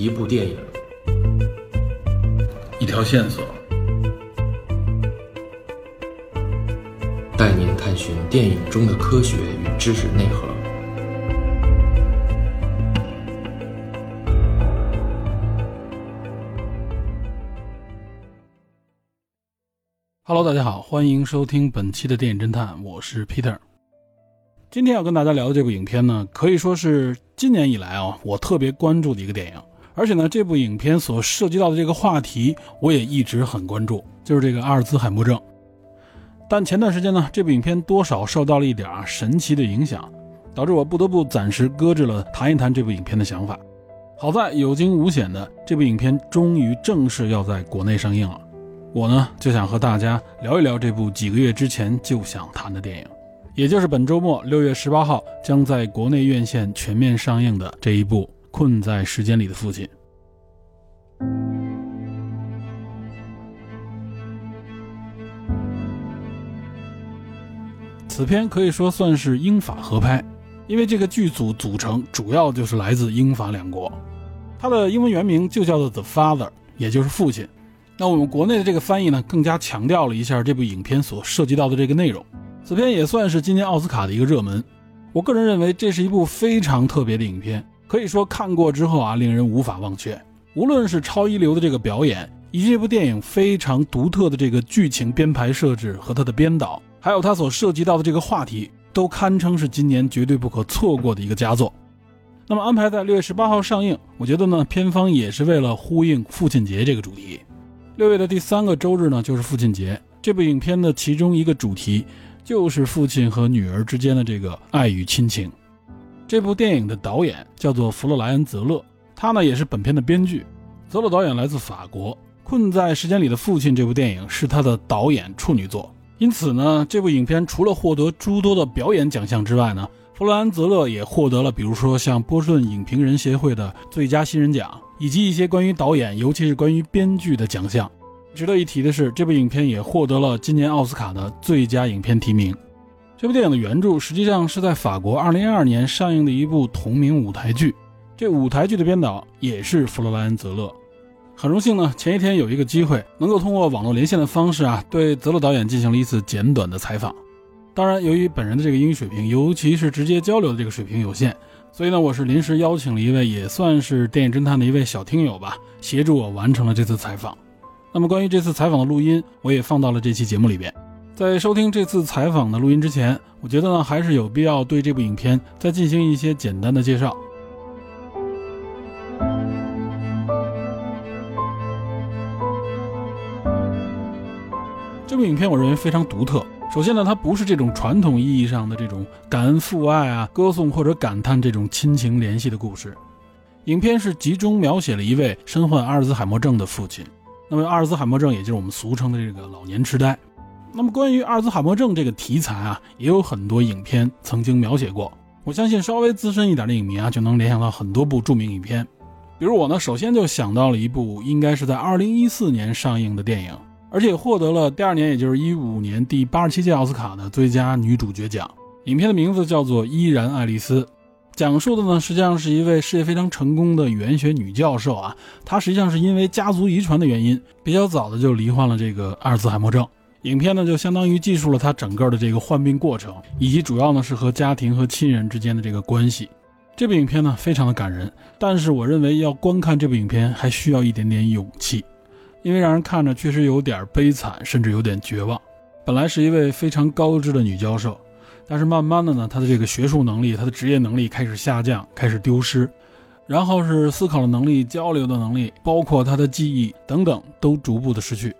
一部电影，一条线索，带您探寻电影中的科学与知识内核。Hello，大家好，欢迎收听本期的电影侦探，我是 Peter。今天要跟大家聊的这部影片呢，可以说是今年以来啊，我特别关注的一个电影。而且呢，这部影片所涉及到的这个话题，我也一直很关注，就是这个阿尔兹海默症。但前段时间呢，这部影片多少受到了一点啊神奇的影响，导致我不得不暂时搁置了谈一谈这部影片的想法。好在有惊无险的，这部影片终于正式要在国内上映了。我呢就想和大家聊一聊这部几个月之前就想谈的电影，也就是本周末六月十八号将在国内院线全面上映的这一部《困在时间里的父亲》。此片可以说算是英法合拍，因为这个剧组组成主要就是来自英法两国。它的英文原名就叫做《The Father》，也就是父亲。那我们国内的这个翻译呢，更加强调了一下这部影片所涉及到的这个内容。此片也算是今年奥斯卡的一个热门。我个人认为，这是一部非常特别的影片，可以说看过之后啊，令人无法忘却。无论是超一流的这个表演，以及这部电影非常独特的这个剧情编排设置和它的编导，还有它所涉及到的这个话题，都堪称是今年绝对不可错过的一个佳作。那么安排在六月十八号上映，我觉得呢，片方也是为了呼应父亲节这个主题。六月的第三个周日呢，就是父亲节。这部影片的其中一个主题就是父亲和女儿之间的这个爱与亲情。这部电影的导演叫做弗洛莱恩·泽勒，他呢也是本片的编剧。泽勒导演来自法国，《困在时间里的父亲》这部电影是他的导演处女作，因此呢，这部影片除了获得诸多的表演奖项之外呢，弗洛兰·泽勒也获得了，比如说像波士顿影评人协会的最佳新人奖。以及一些关于导演，尤其是关于编剧的奖项。值得一提的是，这部影片也获得了今年奥斯卡的最佳影片提名。这部电影的原著实际上是在法国2012年上映的一部同名舞台剧，这舞台剧的编导也是弗洛兰·泽勒。很荣幸呢，前一天有一个机会能够通过网络连线的方式啊，对泽勒导演进行了一次简短的采访。当然，由于本人的这个英语水平，尤其是直接交流的这个水平有限。所以呢，我是临时邀请了一位也算是电影侦探的一位小听友吧，协助我完成了这次采访。那么关于这次采访的录音，我也放到了这期节目里边。在收听这次采访的录音之前，我觉得呢，还是有必要对这部影片再进行一些简单的介绍。这部影片我认为非常独特。首先呢，它不是这种传统意义上的这种感恩父爱啊、歌颂或者感叹这种亲情联系的故事。影片是集中描写了一位身患阿尔兹海默症的父亲。那么阿尔兹海默症，也就是我们俗称的这个老年痴呆。那么关于阿尔兹海默症这个题材啊，也有很多影片曾经描写过。我相信稍微资深一点的影迷啊，就能联想到很多部著名影片。比如我呢，首先就想到了一部应该是在2014年上映的电影。而且获得了第二年，也就是一五年第八十七届奥斯卡的最佳女主角奖。影片的名字叫做《依然爱丽丝》，讲述的呢实际上是一位事业非常成功的语言学女教授啊，她实际上是因为家族遗传的原因，比较早的就罹患了这个阿尔兹海默症。影片呢就相当于记述了她整个的这个患病过程，以及主要呢是和家庭和亲人之间的这个关系。这部影片呢非常的感人，但是我认为要观看这部影片还需要一点点勇气。因为让人看着确实有点悲惨，甚至有点绝望。本来是一位非常高知的女教授，但是慢慢的呢，她的这个学术能力、她的职业能力开始下降，开始丢失，然后是思考的能力、交流的能力，包括她的记忆等等，都逐步的失去，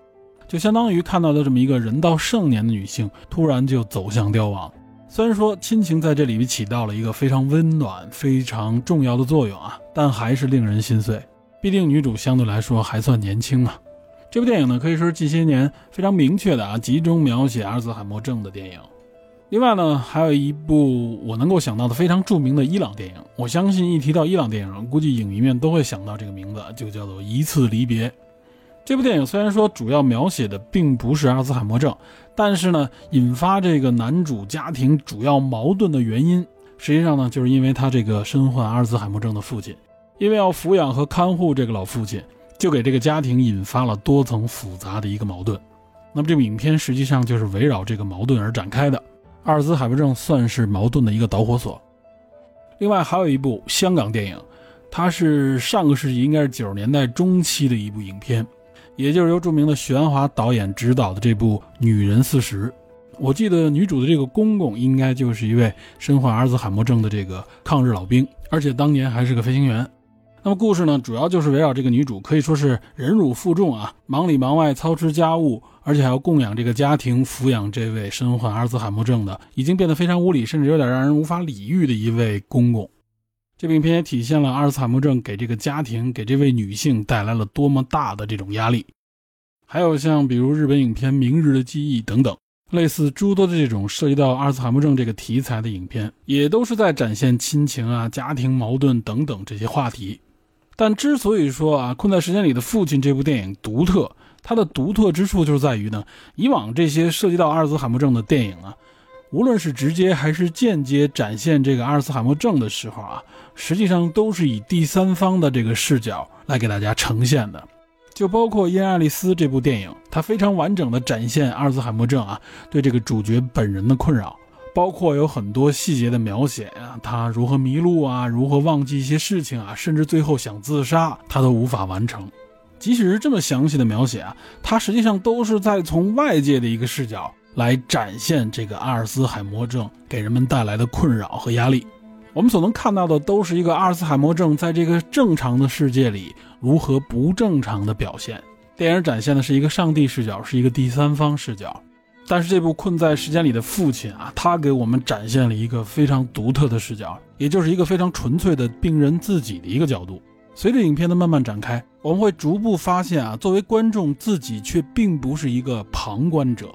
就相当于看到了这么一个人到盛年的女性，突然就走向凋亡。虽然说亲情在这里面起到了一个非常温暖、非常重要的作用啊，但还是令人心碎。毕竟女主相对来说还算年轻嘛。这部电影呢，可以说是近些年非常明确的啊，集中描写阿尔兹海默症的电影。另外呢，还有一部我能够想到的非常著名的伊朗电影。我相信一提到伊朗电影，估计影迷们都会想到这个名字，就叫做《一次离别》。这部电影虽然说主要描写的并不是阿尔兹海默症，但是呢，引发这个男主家庭主要矛盾的原因，实际上呢，就是因为他这个身患阿尔兹海默症的父亲。因为要抚养和看护这个老父亲，就给这个家庭引发了多层复杂的一个矛盾。那么这部影片实际上就是围绕这个矛盾而展开的。阿尔兹海默症算是矛盾的一个导火索。另外还有一部香港电影，它是上个世纪应该是九十年代中期的一部影片，也就是由著名的徐安华导演执导的这部《女人四十》。我记得女主的这个公公应该就是一位身患阿尔兹海默症的这个抗日老兵，而且当年还是个飞行员。那么故事呢，主要就是围绕这个女主，可以说是忍辱负重啊，忙里忙外操持家务，而且还要供养这个家庭，抚养这位身患阿尔兹海默症的，已经变得非常无理，甚至有点让人无法理喻的一位公公。这部影片也体现了阿尔茨海默症给这个家庭、给这位女性带来了多么大的这种压力。还有像比如日本影片《明日的记忆》等等。类似诸多的这种涉及到阿尔茨海默症这个题材的影片，也都是在展现亲情啊、家庭矛盾等等这些话题。但之所以说啊，《困在时间里的父亲》这部电影独特，它的独特之处就是在于呢，以往这些涉及到阿尔茨海默症的电影啊，无论是直接还是间接展现这个阿尔茨海默症的时候啊，实际上都是以第三方的这个视角来给大家呈现的。就包括《伊恩·爱丽丝》这部电影，它非常完整的展现阿尔兹海默症啊对这个主角本人的困扰，包括有很多细节的描写啊，他如何迷路啊，如何忘记一些事情啊，甚至最后想自杀，他都无法完成。即使是这么详细的描写啊，他实际上都是在从外界的一个视角来展现这个阿尔兹海默症给人们带来的困扰和压力。我们所能看到的都是一个阿尔茨海默症在这个正常的世界里如何不正常的表现。电影展现的是一个上帝视角，是一个第三方视角。但是这部《困在时间里的父亲》啊，他给我们展现了一个非常独特的视角，也就是一个非常纯粹的病人自己的一个角度。随着影片的慢慢展开，我们会逐步发现啊，作为观众自己却并不是一个旁观者，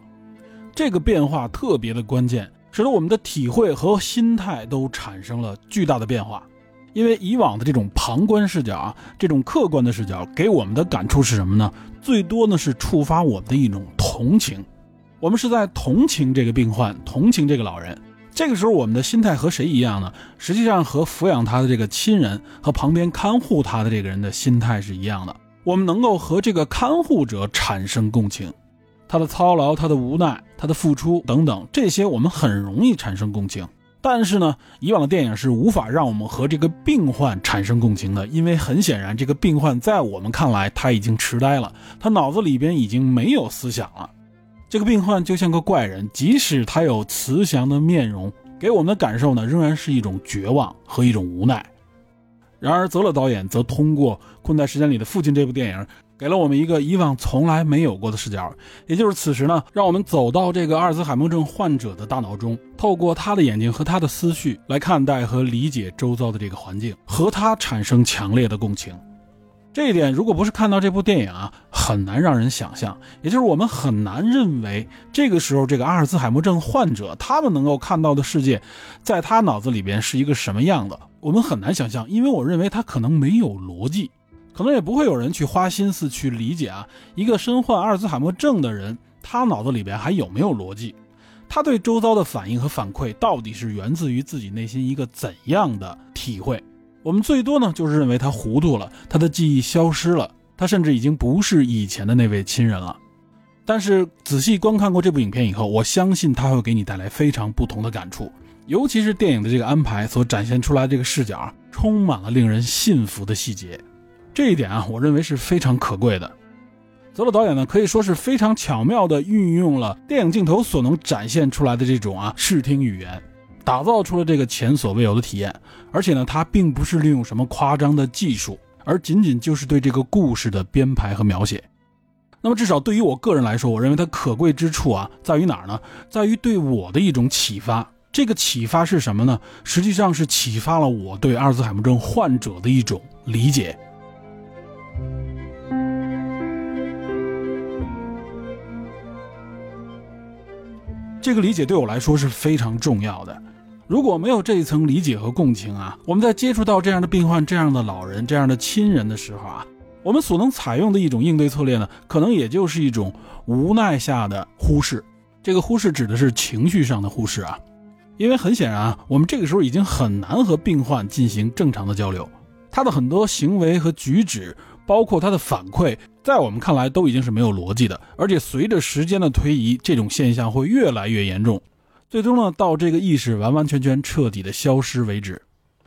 这个变化特别的关键。使得我们的体会和心态都产生了巨大的变化，因为以往的这种旁观视角啊，这种客观的视角给我们的感触是什么呢？最多呢是触发我们的一种同情，我们是在同情这个病患，同情这个老人。这个时候我们的心态和谁一样呢？实际上和抚养他的这个亲人和旁边看护他的这个人的心态是一样的，我们能够和这个看护者产生共情。他的操劳、他的无奈、他的付出等等，这些我们很容易产生共情。但是呢，以往的电影是无法让我们和这个病患产生共情的，因为很显然，这个病患在我们看来他已经痴呆了，他脑子里边已经没有思想了。这个病患就像个怪人，即使他有慈祥的面容，给我们的感受呢，仍然是一种绝望和一种无奈。然而，泽勒导演则通过《困在时间里的父亲》这部电影。给了我们一个以往从来没有过的视角，也就是此时呢，让我们走到这个阿尔兹海默症患者的大脑中，透过他的眼睛和他的思绪来看待和理解周遭的这个环境，和他产生强烈的共情。这一点，如果不是看到这部电影啊，很难让人想象。也就是我们很难认为，这个时候这个阿尔兹海默症患者他们能够看到的世界，在他脑子里边是一个什么样的，我们很难想象，因为我认为他可能没有逻辑。可能也不会有人去花心思去理解啊，一个身患阿尔兹海默症的人，他脑子里边还有没有逻辑？他对周遭的反应和反馈到底是源自于自己内心一个怎样的体会？我们最多呢就是认为他糊涂了，他的记忆消失了，他甚至已经不是以前的那位亲人了。但是仔细观看过这部影片以后，我相信他会给你带来非常不同的感触，尤其是电影的这个安排所展现出来这个视角，充满了令人信服的细节。这一点啊，我认为是非常可贵的。泽勒导演呢，可以说是非常巧妙地运用了电影镜头所能展现出来的这种啊视听语言，打造出了这个前所未有的体验。而且呢，他并不是利用什么夸张的技术，而仅仅就是对这个故事的编排和描写。那么，至少对于我个人来说，我认为它可贵之处啊，在于哪儿呢？在于对我的一种启发。这个启发是什么呢？实际上是启发了我对阿尔兹海默症患者的一种理解。这个理解对我来说是非常重要的。如果没有这一层理解和共情啊，我们在接触到这样的病患、这样的老人、这样的亲人的时候啊，我们所能采用的一种应对策略呢，可能也就是一种无奈下的忽视。这个忽视指的是情绪上的忽视啊，因为很显然啊，我们这个时候已经很难和病患进行正常的交流。他的很多行为和举止，包括他的反馈，在我们看来都已经是没有逻辑的，而且随着时间的推移，这种现象会越来越严重，最终呢，到这个意识完完全全彻底的消失为止。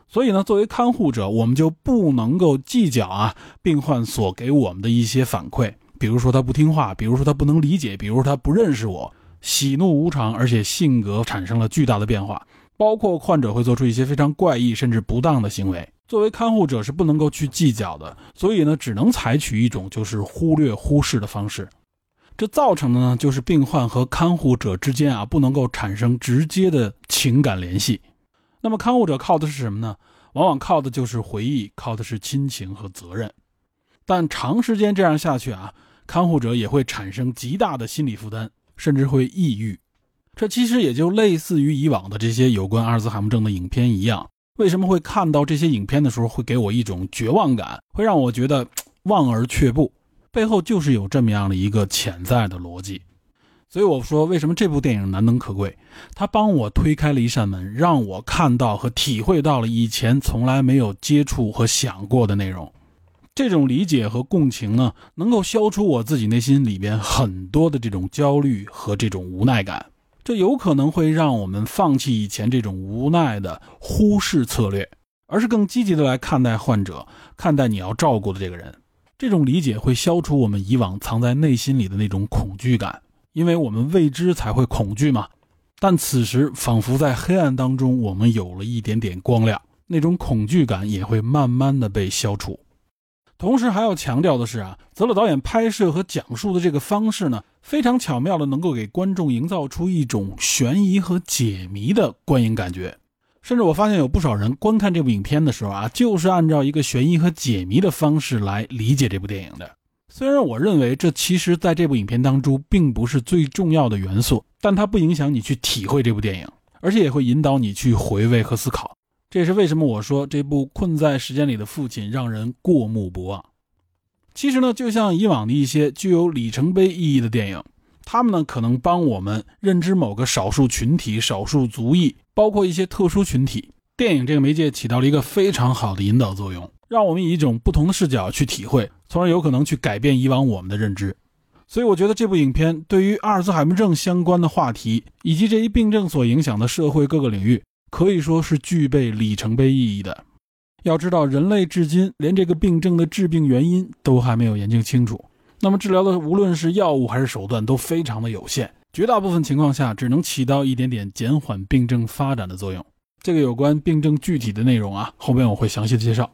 所以呢，作为看护者，我们就不能够计较啊病患所给我们的一些反馈，比如说他不听话，比如说他不能理解，比如说他不认识我，喜怒无常，而且性格产生了巨大的变化，包括患者会做出一些非常怪异甚至不当的行为。作为看护者是不能够去计较的，所以呢，只能采取一种就是忽略、忽视的方式。这造成的呢，就是病患和看护者之间啊不能够产生直接的情感联系。那么看护者靠的是什么呢？往往靠的就是回忆，靠的是亲情和责任。但长时间这样下去啊，看护者也会产生极大的心理负担，甚至会抑郁。这其实也就类似于以往的这些有关阿尔兹海默症的影片一样。为什么会看到这些影片的时候会给我一种绝望感，会让我觉得望而却步？背后就是有这么样的一个潜在的逻辑。所以我说，为什么这部电影难能可贵？它帮我推开了一扇门，让我看到和体会到了以前从来没有接触和想过的内容。这种理解和共情呢，能够消除我自己内心里边很多的这种焦虑和这种无奈感。这有可能会让我们放弃以前这种无奈的忽视策略，而是更积极的来看待患者，看待你要照顾的这个人。这种理解会消除我们以往藏在内心里的那种恐惧感。因为我们未知才会恐惧嘛，但此时仿佛在黑暗当中，我们有了一点点光亮，那种恐惧感也会慢慢的被消除。同时还要强调的是啊，泽勒导演拍摄和讲述的这个方式呢，非常巧妙的能够给观众营造出一种悬疑和解谜的观影感觉。甚至我发现有不少人观看这部影片的时候啊，就是按照一个悬疑和解谜的方式来理解这部电影的。虽然我认为这其实在这部影片当中并不是最重要的元素，但它不影响你去体会这部电影，而且也会引导你去回味和思考。这也是为什么我说这部《困在时间里的父亲》让人过目不忘。其实呢，就像以往的一些具有里程碑意义的电影，他们呢可能帮我们认知某个少数群体、少数族裔，包括一些特殊群体。电影这个媒介起到了一个非常好的引导作用。让我们以一种不同的视角去体会，从而有可能去改变以往我们的认知。所以，我觉得这部影片对于阿尔兹海默症相关的话题以及这一病症所影响的社会各个领域，可以说是具备里程碑意义的。要知道，人类至今连这个病症的致病原因都还没有研究清楚，那么治疗的无论是药物还是手段都非常的有限，绝大部分情况下只能起到一点点减缓病症发展的作用。这个有关病症具体的内容啊，后面我会详细的介绍。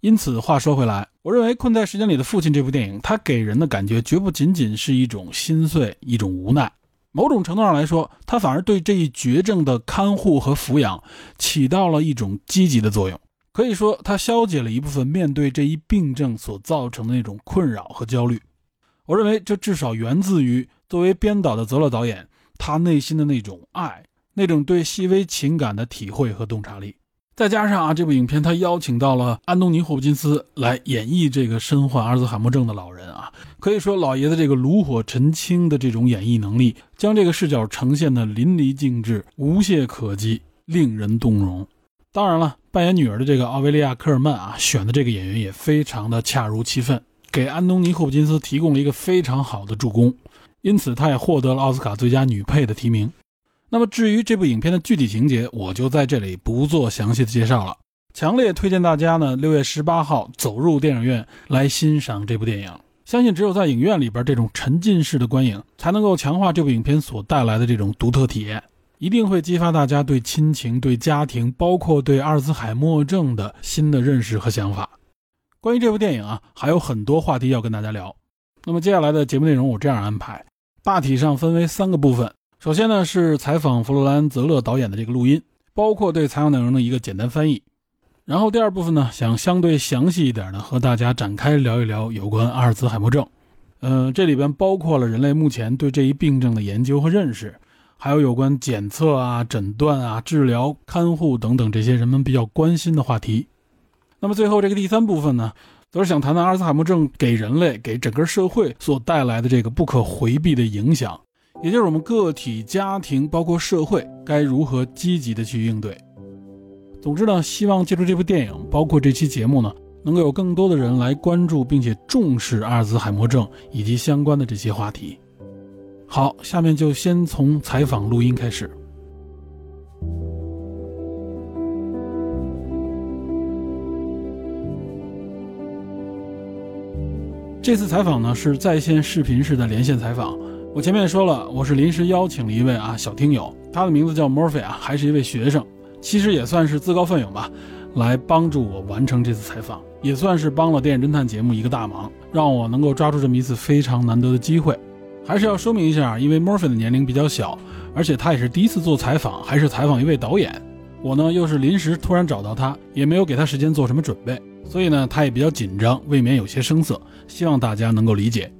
因此，话说回来，我认为《困在时间里的父亲》这部电影，它给人的感觉绝不仅仅是一种心碎、一种无奈。某种程度上来说，它反而对这一绝症的看护和抚养起到了一种积极的作用。可以说，它消解了一部分面对这一病症所造成的那种困扰和焦虑。我认为，这至少源自于作为编导的泽勒导演他内心的那种爱，那种对细微情感的体会和洞察力。再加上啊，这部影片他邀请到了安东尼·霍普金斯来演绎这个身患阿尔兹海默症的老人啊，可以说老爷子这个炉火纯青的这种演绎能力，将这个视角呈现的淋漓尽致、无懈可击，令人动容。当然了，扮演女儿的这个奥维利亚·科尔曼啊，选的这个演员也非常的恰如其分，给安东尼·霍普金斯提供了一个非常好的助攻，因此他也获得了奥斯卡最佳女配的提名。那么至于这部影片的具体情节，我就在这里不做详细的介绍了。强烈推荐大家呢，六月十八号走入电影院来欣赏这部电影。相信只有在影院里边这种沉浸式的观影，才能够强化这部影片所带来的这种独特体验，一定会激发大家对亲情、对家庭，包括对阿尔兹海默症的新的认识和想法。关于这部电影啊，还有很多话题要跟大家聊。那么接下来的节目内容我这样安排，大体上分为三个部分。首先呢，是采访弗洛兰·泽勒导演的这个录音，包括对采访内容的一个简单翻译。然后第二部分呢，想相对详细一点的和大家展开聊一聊有关阿尔兹海默症。嗯，这里边包括了人类目前对这一病症的研究和认识，还有有关检测啊、诊断啊、治疗、看护等等这些人们比较关心的话题。那么最后这个第三部分呢，则是想谈谈阿尔兹海默症给人类、给整个社会所带来的这个不可回避的影响。也就是我们个体、家庭，包括社会，该如何积极的去应对？总之呢，希望借助这部电影，包括这期节目呢，能够有更多的人来关注并且重视阿尔兹海默症以及相关的这些话题。好，下面就先从采访录音开始。这次采访呢是在线视频式的连线采访。我前面说了，我是临时邀请了一位啊小听友，他的名字叫 Murphy 啊，还是一位学生，其实也算是自告奋勇吧，来帮助我完成这次采访，也算是帮了电影侦探节目一个大忙，让我能够抓住这么一次非常难得的机会。还是要说明一下，因为 Murphy 的年龄比较小，而且他也是第一次做采访，还是采访一位导演，我呢又是临时突然找到他，也没有给他时间做什么准备。所以呢，他也比较紧张，未免有些生涩，希望大家能够理解。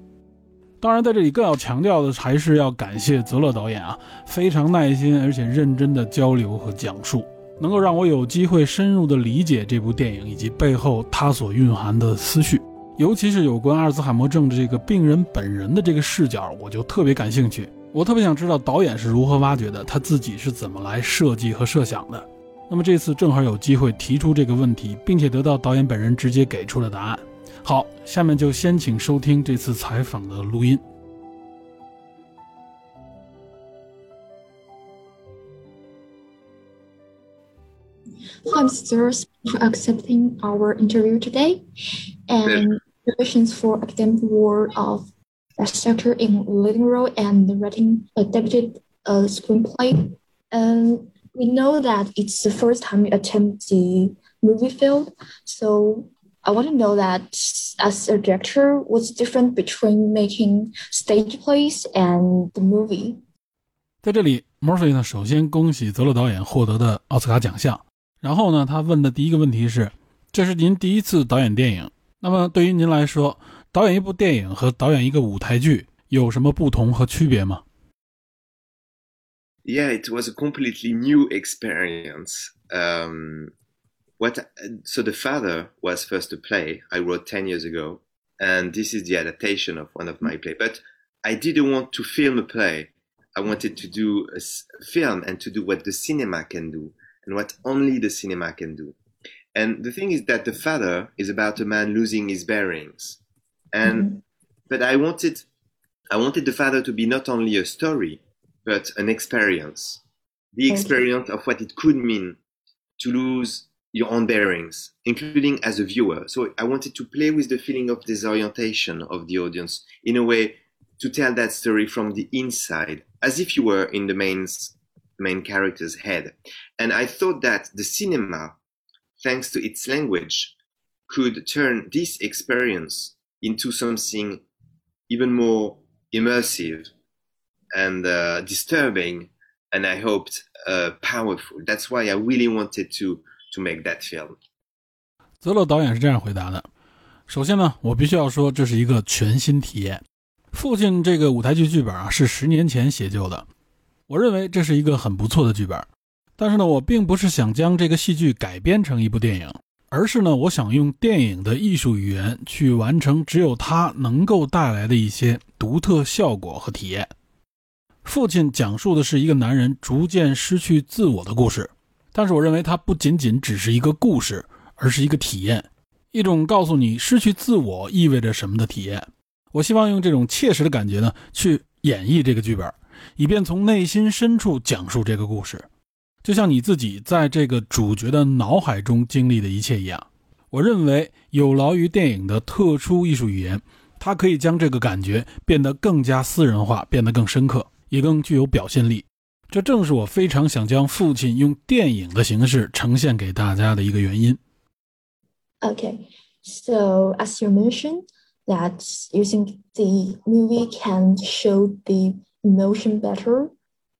当然，在这里更要强调的还是要感谢泽勒导演啊，非常耐心而且认真的交流和讲述，能够让我有机会深入的理解这部电影以及背后它所蕴含的思绪，尤其是有关阿尔兹海默症的这个病人本人的这个视角，我就特别感兴趣。我特别想知道导演是如何挖掘的，他自己是怎么来设计和设想的。那么这次正好有机会提出这个问题，并且得到导演本人直接给出了答案。好，下面就先请收听这次采访的录音。Thanks, sirs, for accepting our interview today, and congratulations for academic award of best actor in leading role and writing adapted uh, screenplay. And we know that it's the first time you attempt the movie field. So I want to know that as a director, what's different between making stage plays and the movie? 在这里，Murphy 呢，首先恭喜泽勒导演获得的奥斯卡奖项。然后呢，他问的第一个问题是：这是您第一次导演电影， 那么对于您来说，导演一部电影和导演一个舞台剧有什么不同和区别吗？yeah, it was a completely new experience. Um, what so the father was first a play I wrote ten years ago, and this is the adaptation of one of my play. But I didn't want to film a play. I wanted to do a film and to do what the cinema can do and what only the cinema can do. And the thing is that the father is about a man losing his bearings, and mm-hmm. but I wanted I wanted the father to be not only a story but an experience. The experience of what it could mean to lose your own bearings, including as a viewer. So I wanted to play with the feeling of disorientation of the audience in a way to tell that story from the inside, as if you were in the main, main character's head. And I thought that the cinema, thanks to its language, could turn this experience into something even more immersive and uh, disturbing, and I hoped uh, powerful. That's why I really wanted to to make that film. 泽勒导演是这样回答的：首先呢，我必须要说这是一个全新体验。父亲这个舞台剧剧本啊是十年前写就的，我认为这是一个很不错的剧本。 但是呢，我并不是想将这个戏剧改编成一部电影，而是呢，我想用电影的艺术语言去完成只有它能够带来的一些独特效果和体验。父亲讲述的是一个男人逐渐失去自我的故事，但是我认为它不仅仅只是一个故事，而是一个体验，一种告诉你失去自我意味着什么的体验。我希望用这种切实的感觉呢，去演绎这个剧本，以便从内心深处讲述这个故事，就像你自己在这个主角的脑海中经历的一切一样。我认为有劳于电影的特殊艺术语言，它可以将这个感觉变得更加私人化，变得更深刻。也更具有表现力，这正是我非常想将父亲用电影的形式呈现给大家的一个原因。Okay, so as you mentioned that using the movie can show the emotion better,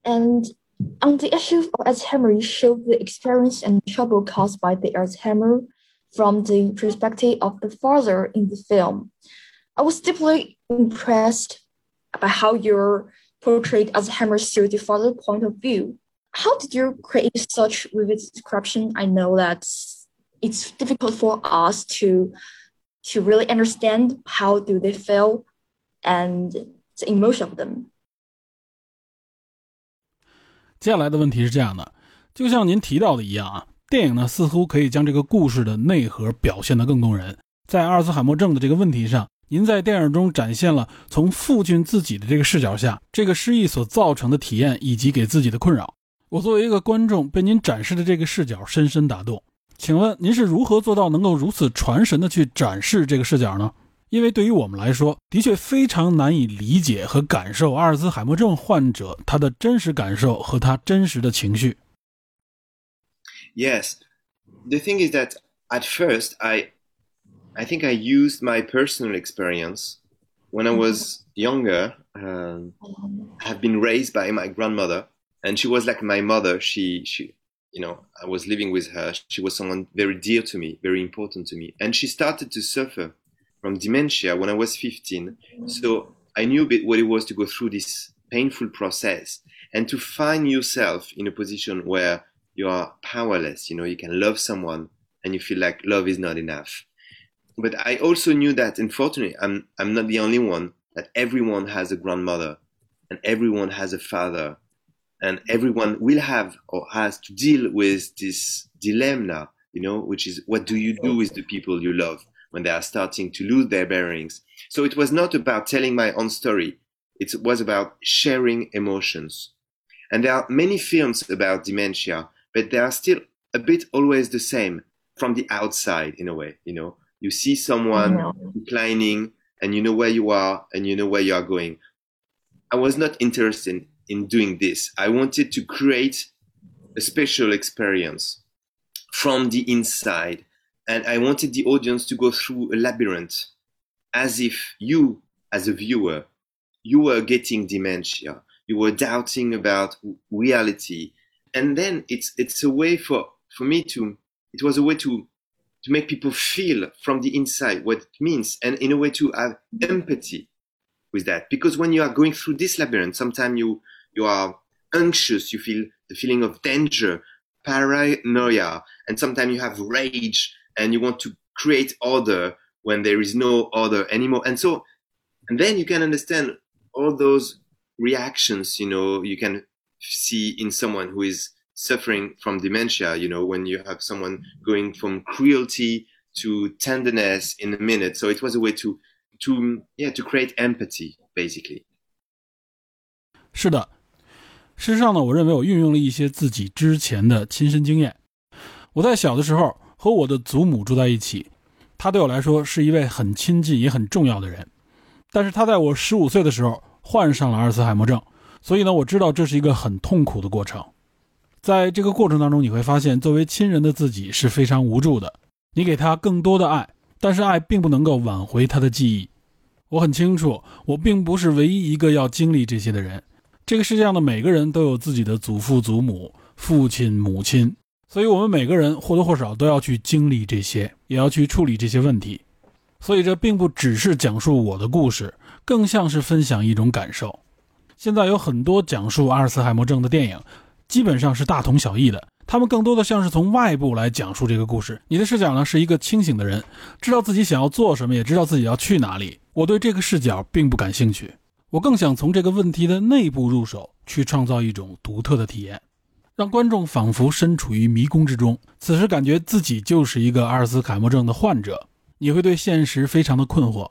and on the issue of Alzheimer, you show the experience and trouble caused by the Alzheimer from the perspective of the father in the film. I was deeply impressed by how your portrayed as Hammer's through the father point of view. How did you create such vivid description? I know that it's difficult for us to to really understand how do they feel and the emotion of them. 接下来的问题是这样的，就像您提到的一样啊，电影呢似乎可以将这个故事的内核表现得更动人。在阿尔茨海默症的这个问题上，您在电影中展现了从父亲自己的这个视角下，这个失忆所造成的体验以及给自己的困扰。我作为一个观众，被您展示的这个视角深深打动。请问您是如何做到能够如此传神的去展示这个视角呢？因为对于我们来说，的确非常难以理解和感受阿尔兹海默症患者他的真实感受和他真实的情绪。Yes, the thing is that at first I, I think I used my personal experience when I was younger. Um, I've been raised by my grandmother, and she was like my mother. She she you know, I was living with her. She was someone very dear to me, very important to me. And she started to suffer from dementia when I was 15. Mm. So I knew a bit what it was to go through this painful process and to find yourself in a position where you are powerless. You know, you can love someone and you feel like love is not enough. But I also knew that, unfortunately, I'm, I'm not the only one, that everyone has a grandmother and everyone has a father and everyone will have or has to deal with this dilemma, you know, which is what do you do with the people you love when they are starting to lose their bearings? So it was not about telling my own story. It was about sharing emotions. And there are many films about dementia, but they are still a bit always the same from the outside in a way, you know. You see someone declining and you know where you are and you know where you are going. I was not interested in doing this. I wanted to create a special experience from the inside. And I wanted the audience to go through a labyrinth as if you, as a viewer, you were getting dementia. You were doubting about reality. And then it's, it's a way for, for me to, it was a way to, to make people feel from the inside what it means and in a way to have empathy with that. Because when you are going through this labyrinth, sometimes you, you are anxious, you feel the feeling of danger, paranoia, and sometimes you have rage and you want to create order when there is no order anymore. And so, and then you can understand all those reactions, you know, you can see in someone who is suffering from dementia, you know, when you have someone going from cruelty to tenderness in a minute. So it was a way to, to, yeah, to create empathy, basically. 是的，事实上呢，我认为我运用了一些自己之前的亲身经验。我在小的时候 和我的祖母住在一起，她对我来说是一位很亲近也很重要的人。但是她在我十五岁的时候患上了阿尔茨海默症，所以呢，我知道这是一个很痛苦的过程。在这个过程当中，你会发现，作为亲人的自己是非常无助的。你给他更多的爱，但是爱并不能够挽回他的记忆。我很清楚，我并不是唯一一个要经历这些的人。这个世界上的每个人都有自己的祖父、祖母、父亲、母亲，所以我们每个人或多或少都要去经历这些，也要去处理这些问题。所以这并不只是讲述我的故事，更像是分享一种感受。现在有很多讲述阿尔茨海默症的电影，基本上是大同小异的。他们更多的像是从外部来讲述这个故事。你的视角呢，是一个清醒的人，知道自己想要做什么，也知道自己要去哪里。我对这个视角并不感兴趣。我更想从这个问题的内部入手，去创造一种独特的体验，让观众仿佛身处于迷宫之中，此时感觉自己就是一个阿尔茨海默症的患者。你会对现实非常的困惑。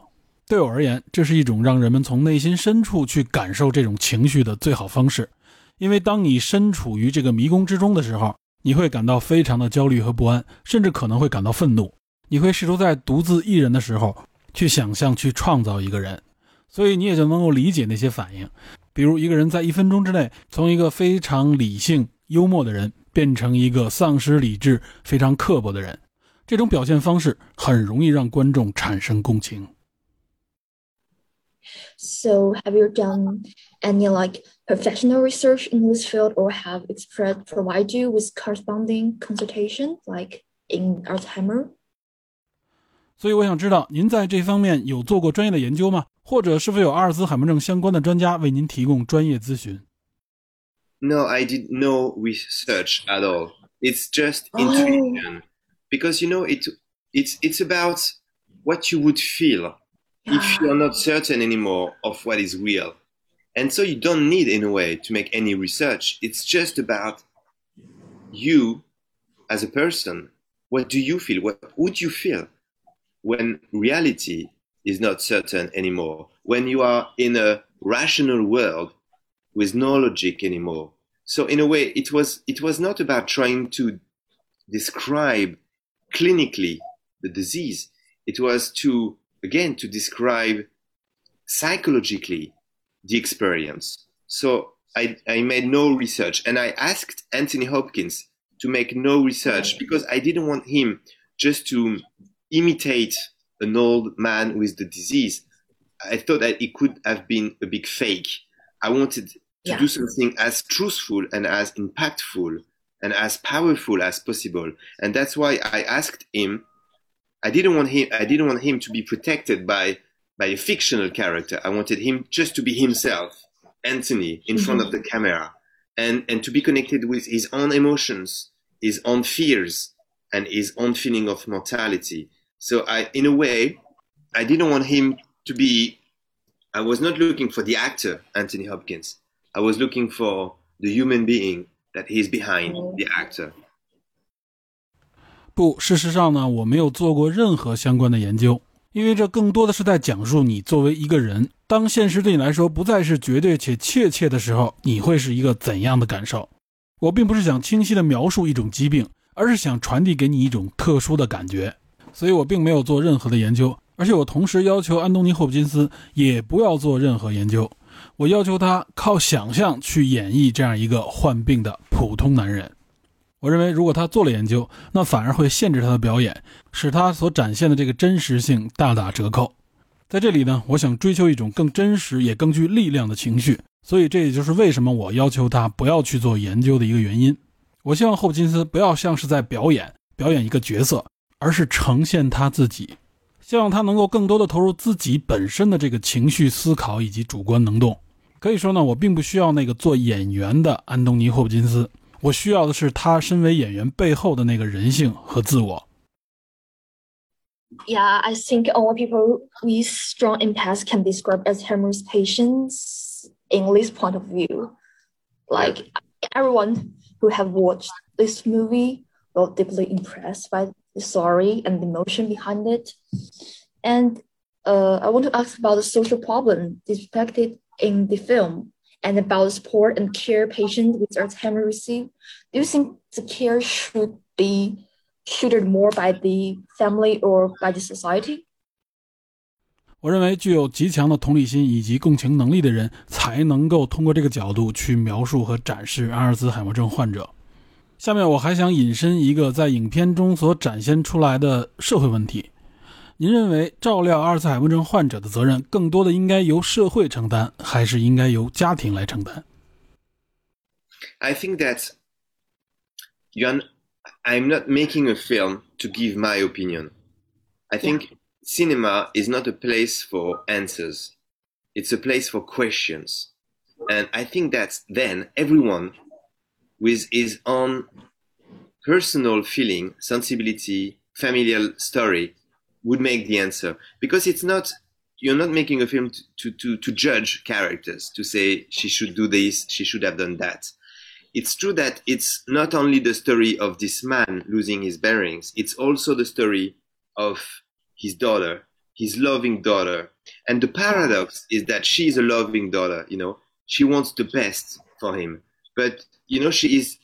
对我而言，这是一种让人们从内心深处去感受这种情绪的最好方式。因为当你身处于这个迷宫之中的时候，你会感到非常的焦虑和不安，甚至可能会感到愤怒。你会试图在独自一人的时候，去想象、去创造一个人。所以你也就能够理解那些反应，比如一个人在一分钟之内从一个非常理性、幽默的人变成一个丧失理智、非常刻薄的人，这种表现方式很容易让观众产生共情。So, have you done any like professional research in this field, or have experts provide you with corresponding consultation, like in Alzheimer? 所以我想知道，您在这方面有做过专业的研究吗？或者是否有阿尔兹海默症相关的专家为您提供专业咨询？No, I did no research at all. It's just oh. intuition, because you know it. It's it's about what you would feel if you are not certain anymore of what is real, and so you don't need in a way to make any research. It's just about you as a person, what do you feel? What would you feel when reality is not certain anymore? When you are in a rational world with no logic anymore? So in a way, it was it was not about trying to describe clinically the disease. It was to again to describe psychologically the experience. So I, I made no research and I asked Anthony Hopkins to make no research because I didn't want him just to imitate an old man with the disease. I thought that it could have been a big fake. I wanted to Yeah. do something as truthful and as impactful and as powerful as possible. And that's why I asked him. I didn't want him. I didn't want him to be protected by by a fictional character. I wanted him just to be himself, Anthony, in mm-hmm. front of the camera, and and to be connected with his own emotions, his own fears, and his own feeling of mortality. So I, in a way, I didn't want him to be. I was not looking for the actor Anthony Hopkins. I was looking for the human being that he's behind the actor. 不，事实上呢，我没有做过任何相关的研究，因为这更多的是在讲述你作为一个人，当现实对你来说不再是绝对且确切的时候，你会是一个怎样的感受。我并不是想清晰的描述一种疾病，而是想传递给你一种特殊的感觉，所以我并没有做任何的研究，而且我同时要求安东尼·霍普金斯也不要做任何研究，我要求他靠想象去演绎这样一个患病的普通男人。我认为，如果他做了研究，那反而会限制他的表演，使他所展现的这个真实性大打折扣。在这里呢，我想追求一种更真实也更具力量的情绪，所以这也就是为什么我要求他不要去做研究的一个原因。我希望霍金斯不要像是在表演表演一个角色，而是呈现他自己，希望他能够更多的投入自己本身的这个情绪思考以及主观能动。可以说呢，我并不需要那个做演员的安东尼·霍普金斯。我需要的是他身为演员背后的那个人性和自我。 Yeah, I think only people with strong empaths can describe Alzheimer's patients in this point of view. Like everyone who have watched this movie will deeply impressed by the story and the emotion behind it. And uh, I want to ask about the social problem depicted in the film and about the support and care patients with Alzheimer's receive. Do you think the care should be shielded more by the family or by the society? 我认为，具有极强的同理心以及共情能力的人，才能够通过这个角度去描述和展示阿尔兹海默症患者。 下面我还想引申一个在影片中所展现出来的社会问题。您认为照料阿尔兹海默症患者的责任，更多的应该由社会承担，还是应该由家庭来承担？ I think that you're, I'm not making a film to give my opinion. I think cinema is not a place for answers. It's a place for questions. And I think that then everyone with his own personal feeling, sensibility, familial story would make the answer. Because it's not you're not making a film to, to, to, to judge characters to say she should do this she should have done that. It's true that it's not only the story of this man losing his bearings it's also the story of his daughter his loving daughter. And the paradox is that she's a loving daughter you know? She wants the best for him. But you know she is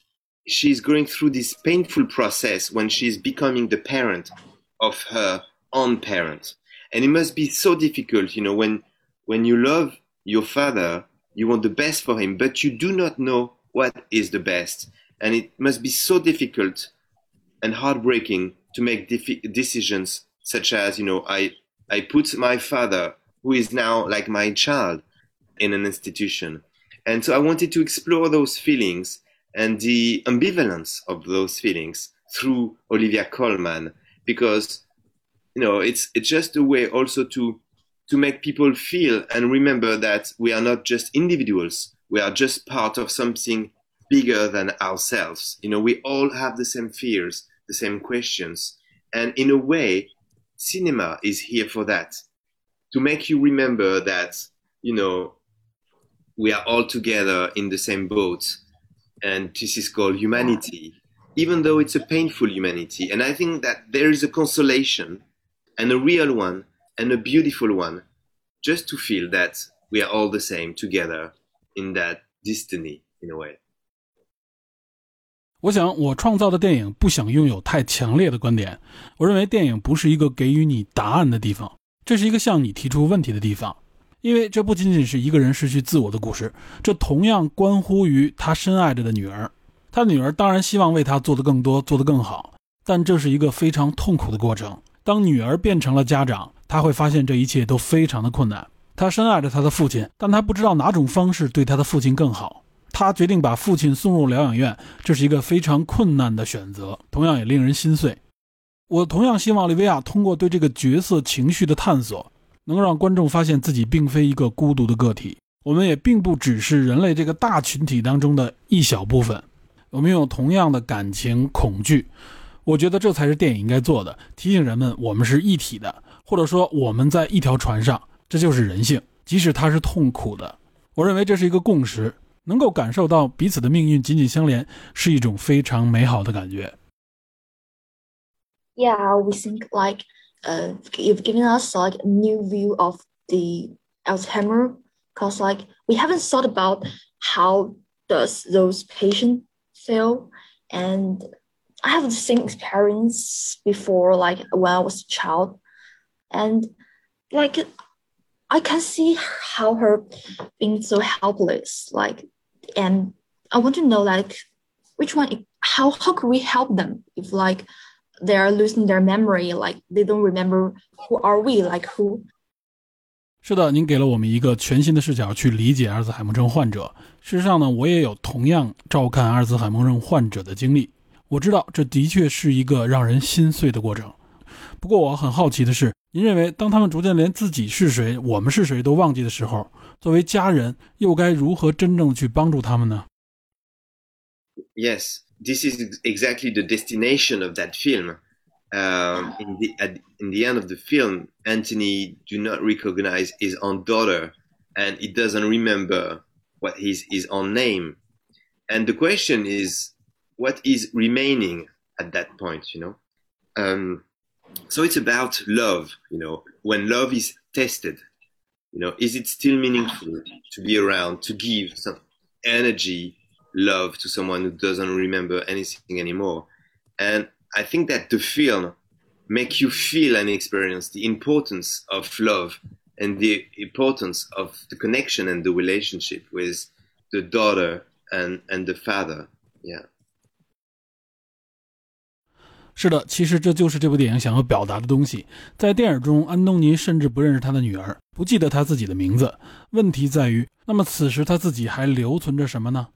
she's going through this painful process when she's becoming the parent of her own parent and it must be so difficult you know when when you love your father you want the best for him but you do not know what is the best. And it must be so difficult and heartbreaking to make defi- decisions such as you know i i put my father who is now like my child in an institution and so i wanted to explore those feelings and the ambivalence of those feelings through olivia colman because you know it's it's just a way also to to make people feel and remember that we are not just individuals. We are just part of something bigger than ourselves. You know we all have the same fears the same questions. And in a way cinema is here for that. To make you remember that you know we are all together in the same boat and this is called humanity even though it's a painful humanity. And I think that there is a consolation and a real one and a beautiful one just to feel that we are all the same together in that destiny in a way. 我想，我创造的电影不想拥有太强烈的观点。我认为电影不是一个给予你答案的地方，这是一个向你提出问题的地方。 因为这不仅仅是一个人失去自我的故事，这同样关乎于他深爱着的女儿。他女儿当然希望为他做得更多，做得更好，但这是一个非常痛苦的过程。当女儿变成了家长，他会发现这一切都非常的困难。他深爱着他的父亲，但他不知道哪种方式对他的父亲更好。他决定把父亲送入疗养院，这是一个非常困难的选择，同样也令人心碎。我同样希望利维亚通过对这个角色情绪的探索，能让观众发现自己并非一个孤独的个体，我们也并不只是人类这个大群体当中的一小部分。我们有同样的感情、恐惧。我觉得这才是电影应该做的，提醒人们我们是一体的，或者说我们在一条船上，这就是人性，即使它是痛苦的。我认为这是一个共识，能够感受到彼此的命运紧紧相连，是一种非常美好的感觉。Yeah, we think like uh, you've given us like a new view of the Alzheimer, cause like we haven't thought about how does those patients feel, and I have the same experience before, like when I was a child, and like I can see how her being so helpless, like, and I want to know like which one, how how could we help them if like they are losing their memory, like they don't remember who are we, like who. 是的，您给了我们一个全新的视角去理解阿尔兹海默症患者。事实上呢，我也有同样照看阿尔兹海默症患者的经历。我知道这的确是一个让人心碎的过程。不过我很好奇的是，您认为当他们逐渐连自己是谁、我们是谁都忘记的时候，作为家人又该如何真正去帮助他们呢？Yes, this is exactly the destination of that film. Um, in the at, in the end of the film, Anthony do not recognize his own daughter, and he doesn't remember what his his own name. And the question is, what is remaining at that point, you know. Um, so it's about love, you know. When love is tested, you know, is it still meaningful to be around to give some energy, love to someone who doesn't remember anything anymore? And I think that the film make you feel and experience the importance of love and the importance of the connection and the relationship with the daughter and and the father. Yeah. 是的，其实这就是这部电影想要表达的东西。在电影中，安东尼甚至不认识他的女儿，不记得他自己的名字。问题在于，那么此时他自己还留存着什么呢？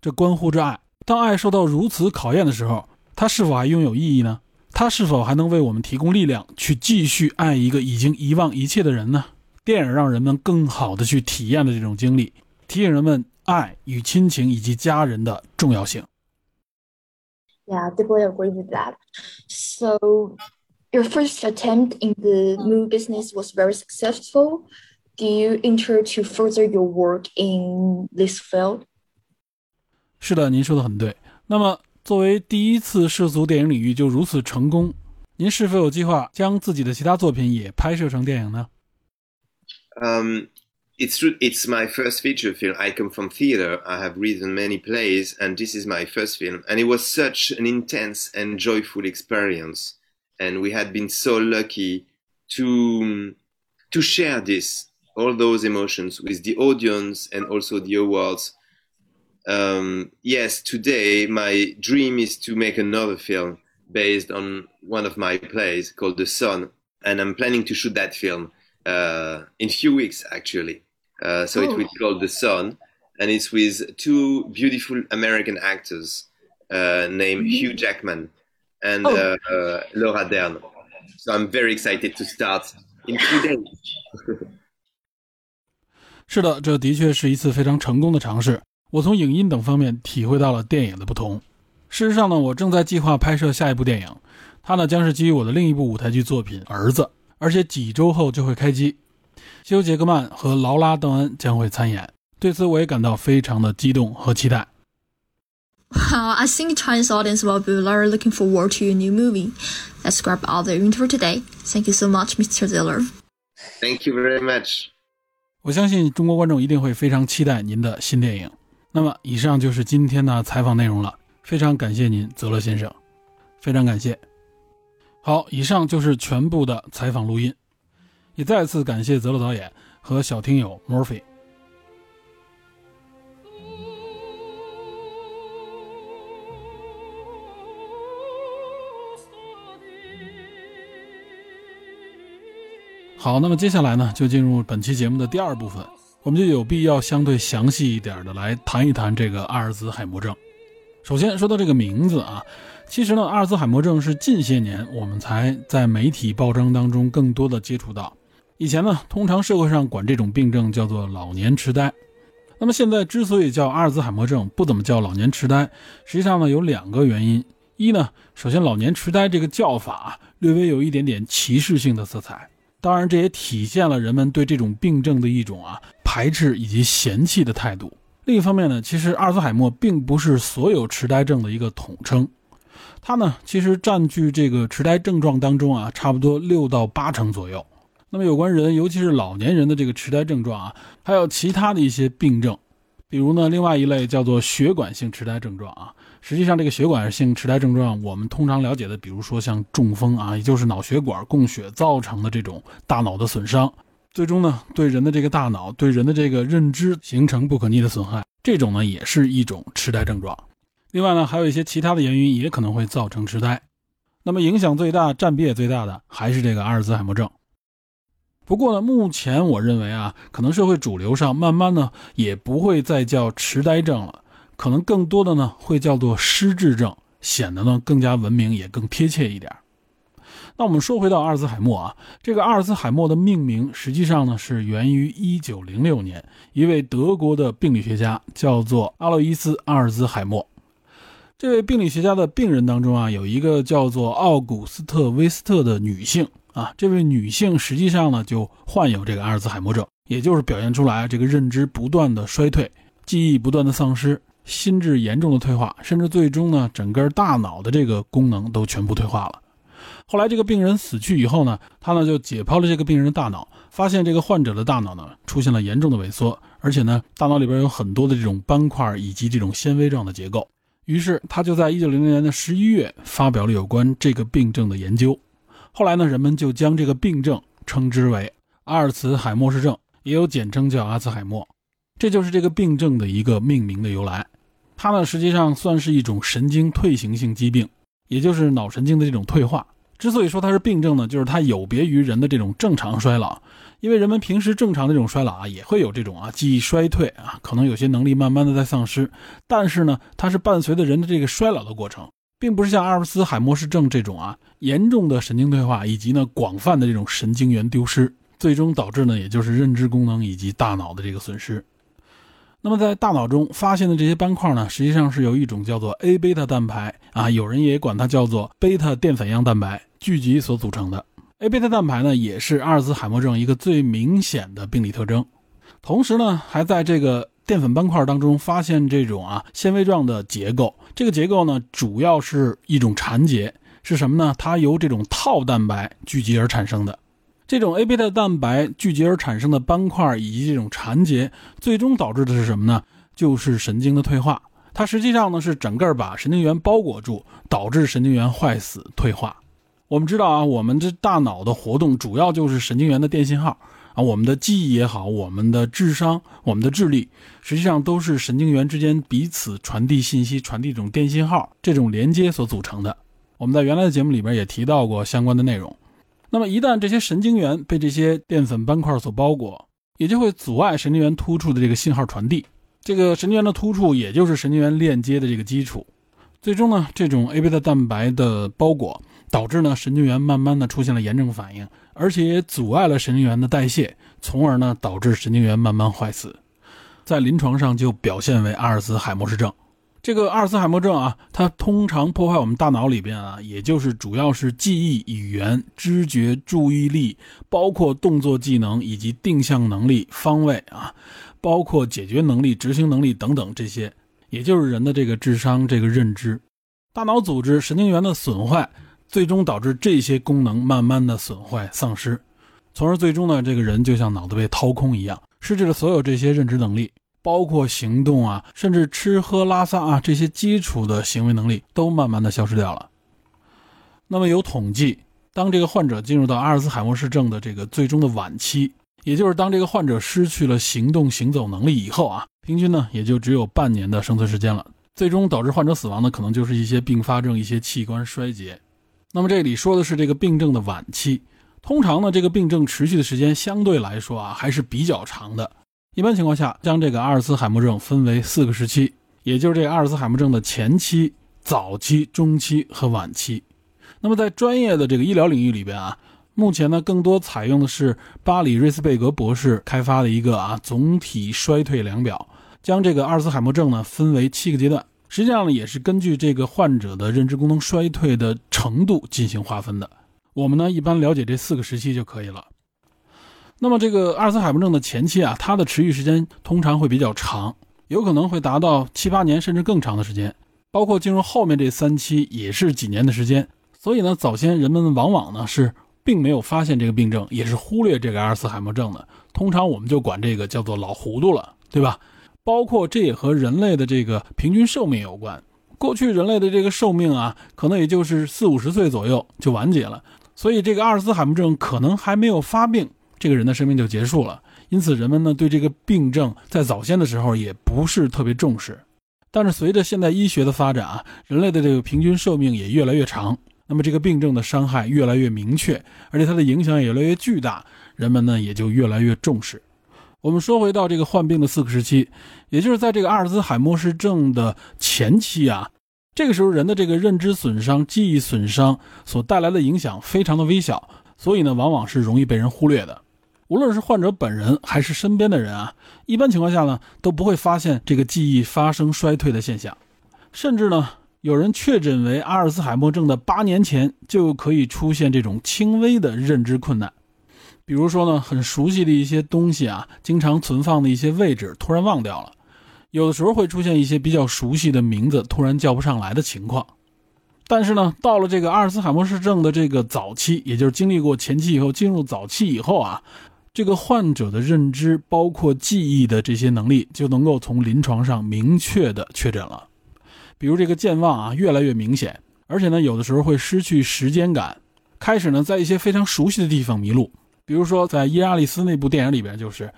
这关乎着爱。当爱受到如此考验的时候，它是否还拥有意义呢？它是否还能为我们提供力量，去继续爱一个已经遗忘一切的人呢？电影让人们更好的去体验了这种经历，提醒人们爱与亲情以及家人的重要性。Yeah, deeply agree with that. So, your first attempt in the movie business was very successful. Do you intend to further your work in this field? 是的，您说的很对。那么，作为第一次涉足电影领域就如此成功，您是否有计划将自己的其他作品也拍摄成电影呢？Um, it's true. It's my first feature film. I come from theater. I have written many plays, and this is my first film. And it was such an intense and joyful experience. And we had been so lucky to to share this, all those emotions with the audience and also the awards. Um, yes, today my dream is to make another film based on one of my plays called The Sun, and I'm planning to shoot that film uh, in few weeks actually. Uh, so oh. it will be called The Sun, and it's with two beautiful American actors uh, named mm-hmm. Hugh Jackman and oh. Uh, uh, Laura Dern. So I'm very excited to start in two days. 是的，这的确是一次非常成功的尝试。 我从影音等方面体会到了电影的不同。事实上呢，我正在计划拍摄下一部电影，它呢将是基于我的另一部舞台剧作品《儿子》，而且几周后就会开机。休·杰克曼和劳拉·邓恩将会参演，对此我也感到非常的激动和期待。Well, I think Chinese audience will be very looking forward to your new movie. Let's grab all the interview today. Thank you so much, Mr. Ziller. Thank you very much. 我相信中国观众一定会非常期待您的新电影。那么，以上就是今天的采访内容了。非常感谢您，泽勒先生，非常感谢。好，以上就是全部的采访录音，也再次感谢泽勒导演和小听友 Murphy。好，那么接下来呢，就进入本期节目的第二部分，我们就有必要相对详细一点的来谈一谈这个阿尔兹海默症。首先说到这个名字啊，其实呢，阿尔兹海默症是近些年我们才在媒体报章当中更多的接触到。以前呢，通常社会上管这种病症叫做老年痴呆。那么现在之所以叫阿尔兹海默症，不怎么叫老年痴呆，实际上呢有两个原因。一呢，首先老年痴呆这个叫法略微有一点点歧视性的色彩。当然，这也体现了人们对这种病症的一种啊排斥以及嫌弃的态度。另一方面呢，其实阿尔兹海默并不是所有痴呆症的一个统称，它呢其实占据这个痴呆症状当中啊差不多六到八成左右。那么有关人，尤其是老年人的这个痴呆症状啊，还有其他的一些病症，比如呢另外一类叫做血管性痴呆症状啊。实际上，这个血管性痴呆症状，我们通常了解的，比如说像中风啊，也就是脑血管供血造成的这种大脑的损伤，最终呢，对人的这个大脑、对人的这个认知形成不可逆的损害，这种呢，也是一种痴呆症状。另外呢，还有一些其他的原因也可能会造成痴呆。那么影响最大、占比也最大的还是这个阿尔兹海默症。不过呢，目前我认为啊，可能社会主流上慢慢呢，也不会再叫痴呆症了。可能更多的呢会叫做失智症，显得呢更加文明，也更贴切一点。那我们说回到阿尔兹海默啊，这个阿尔兹海默的命名实际上呢是源于1906年，一位德国的病理学家叫做阿洛伊斯·阿尔兹海默。这位病理学家的病人当中啊，有一个叫做奥古斯特·威斯特的女性啊，这位女性实际上呢就患有这个阿尔兹海默症，也就是表现出来这个认知不断的衰退，记忆不断的丧失。心智严重的退化，甚至最终呢，整个大脑的这个功能都全部退化了。后来这个病人死去以后呢，他呢就解剖了这个病人的大脑，发现这个患者的大脑呢出现了严重的萎缩，而且呢大脑里边有很多的这种斑块以及这种纤维状的结构。于是他就在1900年的十一月发表了有关这个病症的研究。后来呢，人们就将这个病症称之为阿尔茨海默氏症，也有简称叫阿兹海默。这就是这个病症的一个命名的由来。它呢，实际上算是一种神经退行性疾病，也就是脑神经的这种退化。之所以说它是病症呢，就是它有别于人的这种正常衰老。因为人们平时正常的这种衰老啊，也会有这种啊记忆衰退啊，可能有些能力慢慢的在丧失。但是呢，它是伴随着人的这个衰老的过程，并不是像阿尔茨海默氏症这种啊严重的神经退化以及呢广泛的这种神经元丢失，最终导致呢也就是认知功能以及大脑的这个损失。那么在大脑中发现的这些斑块呢，实际上是由一种叫做 A 贝塔蛋白啊，有人也管它叫做贝塔淀粉样蛋白聚集所组成的。A 贝塔蛋白呢，也是阿尔兹海默症一个最明显的病理特征。同时呢，还在这个淀粉斑块当中发现这种啊纤维状的结构。这个结构呢，主要是一种缠结，是什么呢？它由这种套蛋白聚集而产生的。这种 A 贝塔蛋白聚集而产生的斑块以及这种缠结，最终导致的是什么呢？就是神经的退化。它实际上呢是整个把神经元包裹住，导致神经元坏死退化。我们知道啊，我们这大脑的活动主要就是神经元的电信号啊，我们的记忆也好，我们的智商、我们的智力，实际上都是神经元之间彼此传递信息、传递这种电信号这种连接所组成的。我们在原来的节目里边也提到过相关的内容。那么一旦这些神经元被这些淀粉斑块所包裹，也就会阻碍神经元突触的这个信号传递。这个神经元的突触，也就是神经元链接的这个基础。最终呢，这种 A 贝塔蛋白的包裹导致呢神经元慢慢的出现了炎症反应，而且也阻碍了神经元的代谢，从而呢导致神经元慢慢坏死。在临床上就表现为阿尔兹海默氏症。这个阿尔茨海默症啊，它通常破坏我们大脑里边啊，也就是主要是记忆、语言、知觉、注意力，包括动作技能以及定向能力、方位啊，包括解决能力、执行能力等等这些，也就是人的这个智商、这个认知。大脑组织神经元的损坏，最终导致这些功能慢慢的损坏丧失，从而最终呢，这个人就像脑子被掏空一样，失去了所有这些认知能力，包括行动啊，甚至吃喝拉撒啊这些基础的行为能力都慢慢的消失掉了。那么有统计，当这个患者进入到阿尔兹海默氏症的这个最终的晚期，也就是当这个患者失去了行动行走能力以后啊，平均呢也就只有半年的生存时间了。最终导致患者死亡的可能就是一些并发症、一些器官衰竭。那么这里说的是这个病症的晚期，通常呢这个病症持续的时间相对来说啊还是比较长的。一般情况下，将这个阿尔茨海默症分为四个时期，也就是这个阿尔茨海默症的前期、早期、中期和晚期。那么在专业的这个医疗领域里边啊，目前呢更多采用的是巴里瑞斯贝格博士开发的一个啊总体衰退量表。将这个阿尔茨海默症呢分为七个阶段，实际上呢也是根据这个患者的认知功能衰退的程度进行划分的。我们呢一般了解这四个时期就可以了。那么这个阿尔茨海默症的前期啊，它的持续时间通常会比较长，有可能会达到七八年甚至更长的时间，包括进入后面这三期也是几年的时间。所以呢，早先人们往往呢是并没有发现这个病症，也是忽略这个阿尔茨海默症的。通常我们就管这个叫做老糊涂了，对吧？包括这也和人类的这个平均寿命有关。过去人类的这个寿命啊，可能也就是四五十岁左右就完结了。所以这个阿尔茨海默症可能还没有发病，这个人的生命就结束了。因此人们呢对这个病症在早先的时候也不是特别重视。但是随着现代医学的发展啊，人类的这个平均寿命也越来越长，那么这个病症的伤害越来越明确，而且它的影响也越来越巨大，人们呢也就越来越重视。我们说回到这个患病的四个时期，也就是在这个阿尔兹海默氏症的前期啊，这个时候人的这个认知损伤、记忆损伤所带来的影响非常的微小，所以呢，往往是容易被人忽略的。无论是患者本人还是身边的人啊，一般情况下呢，都不会发现这个记忆发生衰退的现象。甚至呢，有人确诊为阿尔兹海默症的八年前，就可以出现这种轻微的认知困难。比如说呢，很熟悉的一些东西啊，经常存放的一些位置突然忘掉了；有的时候会出现一些比较熟悉的名字突然叫不上来的情况。但是呢，到了这个阿尔茨海默氏症的这个早期，也就是经历过前期以后进入早期以后啊，这个患者的认知包括记忆的这些能力就能够从临床上明确的确诊了。比如这个健忘啊越来越明显，而且呢有的时候会失去时间感，开始呢在一些非常熟悉的地方迷路。比如说，在《伊阿利斯》那部电影里边，就是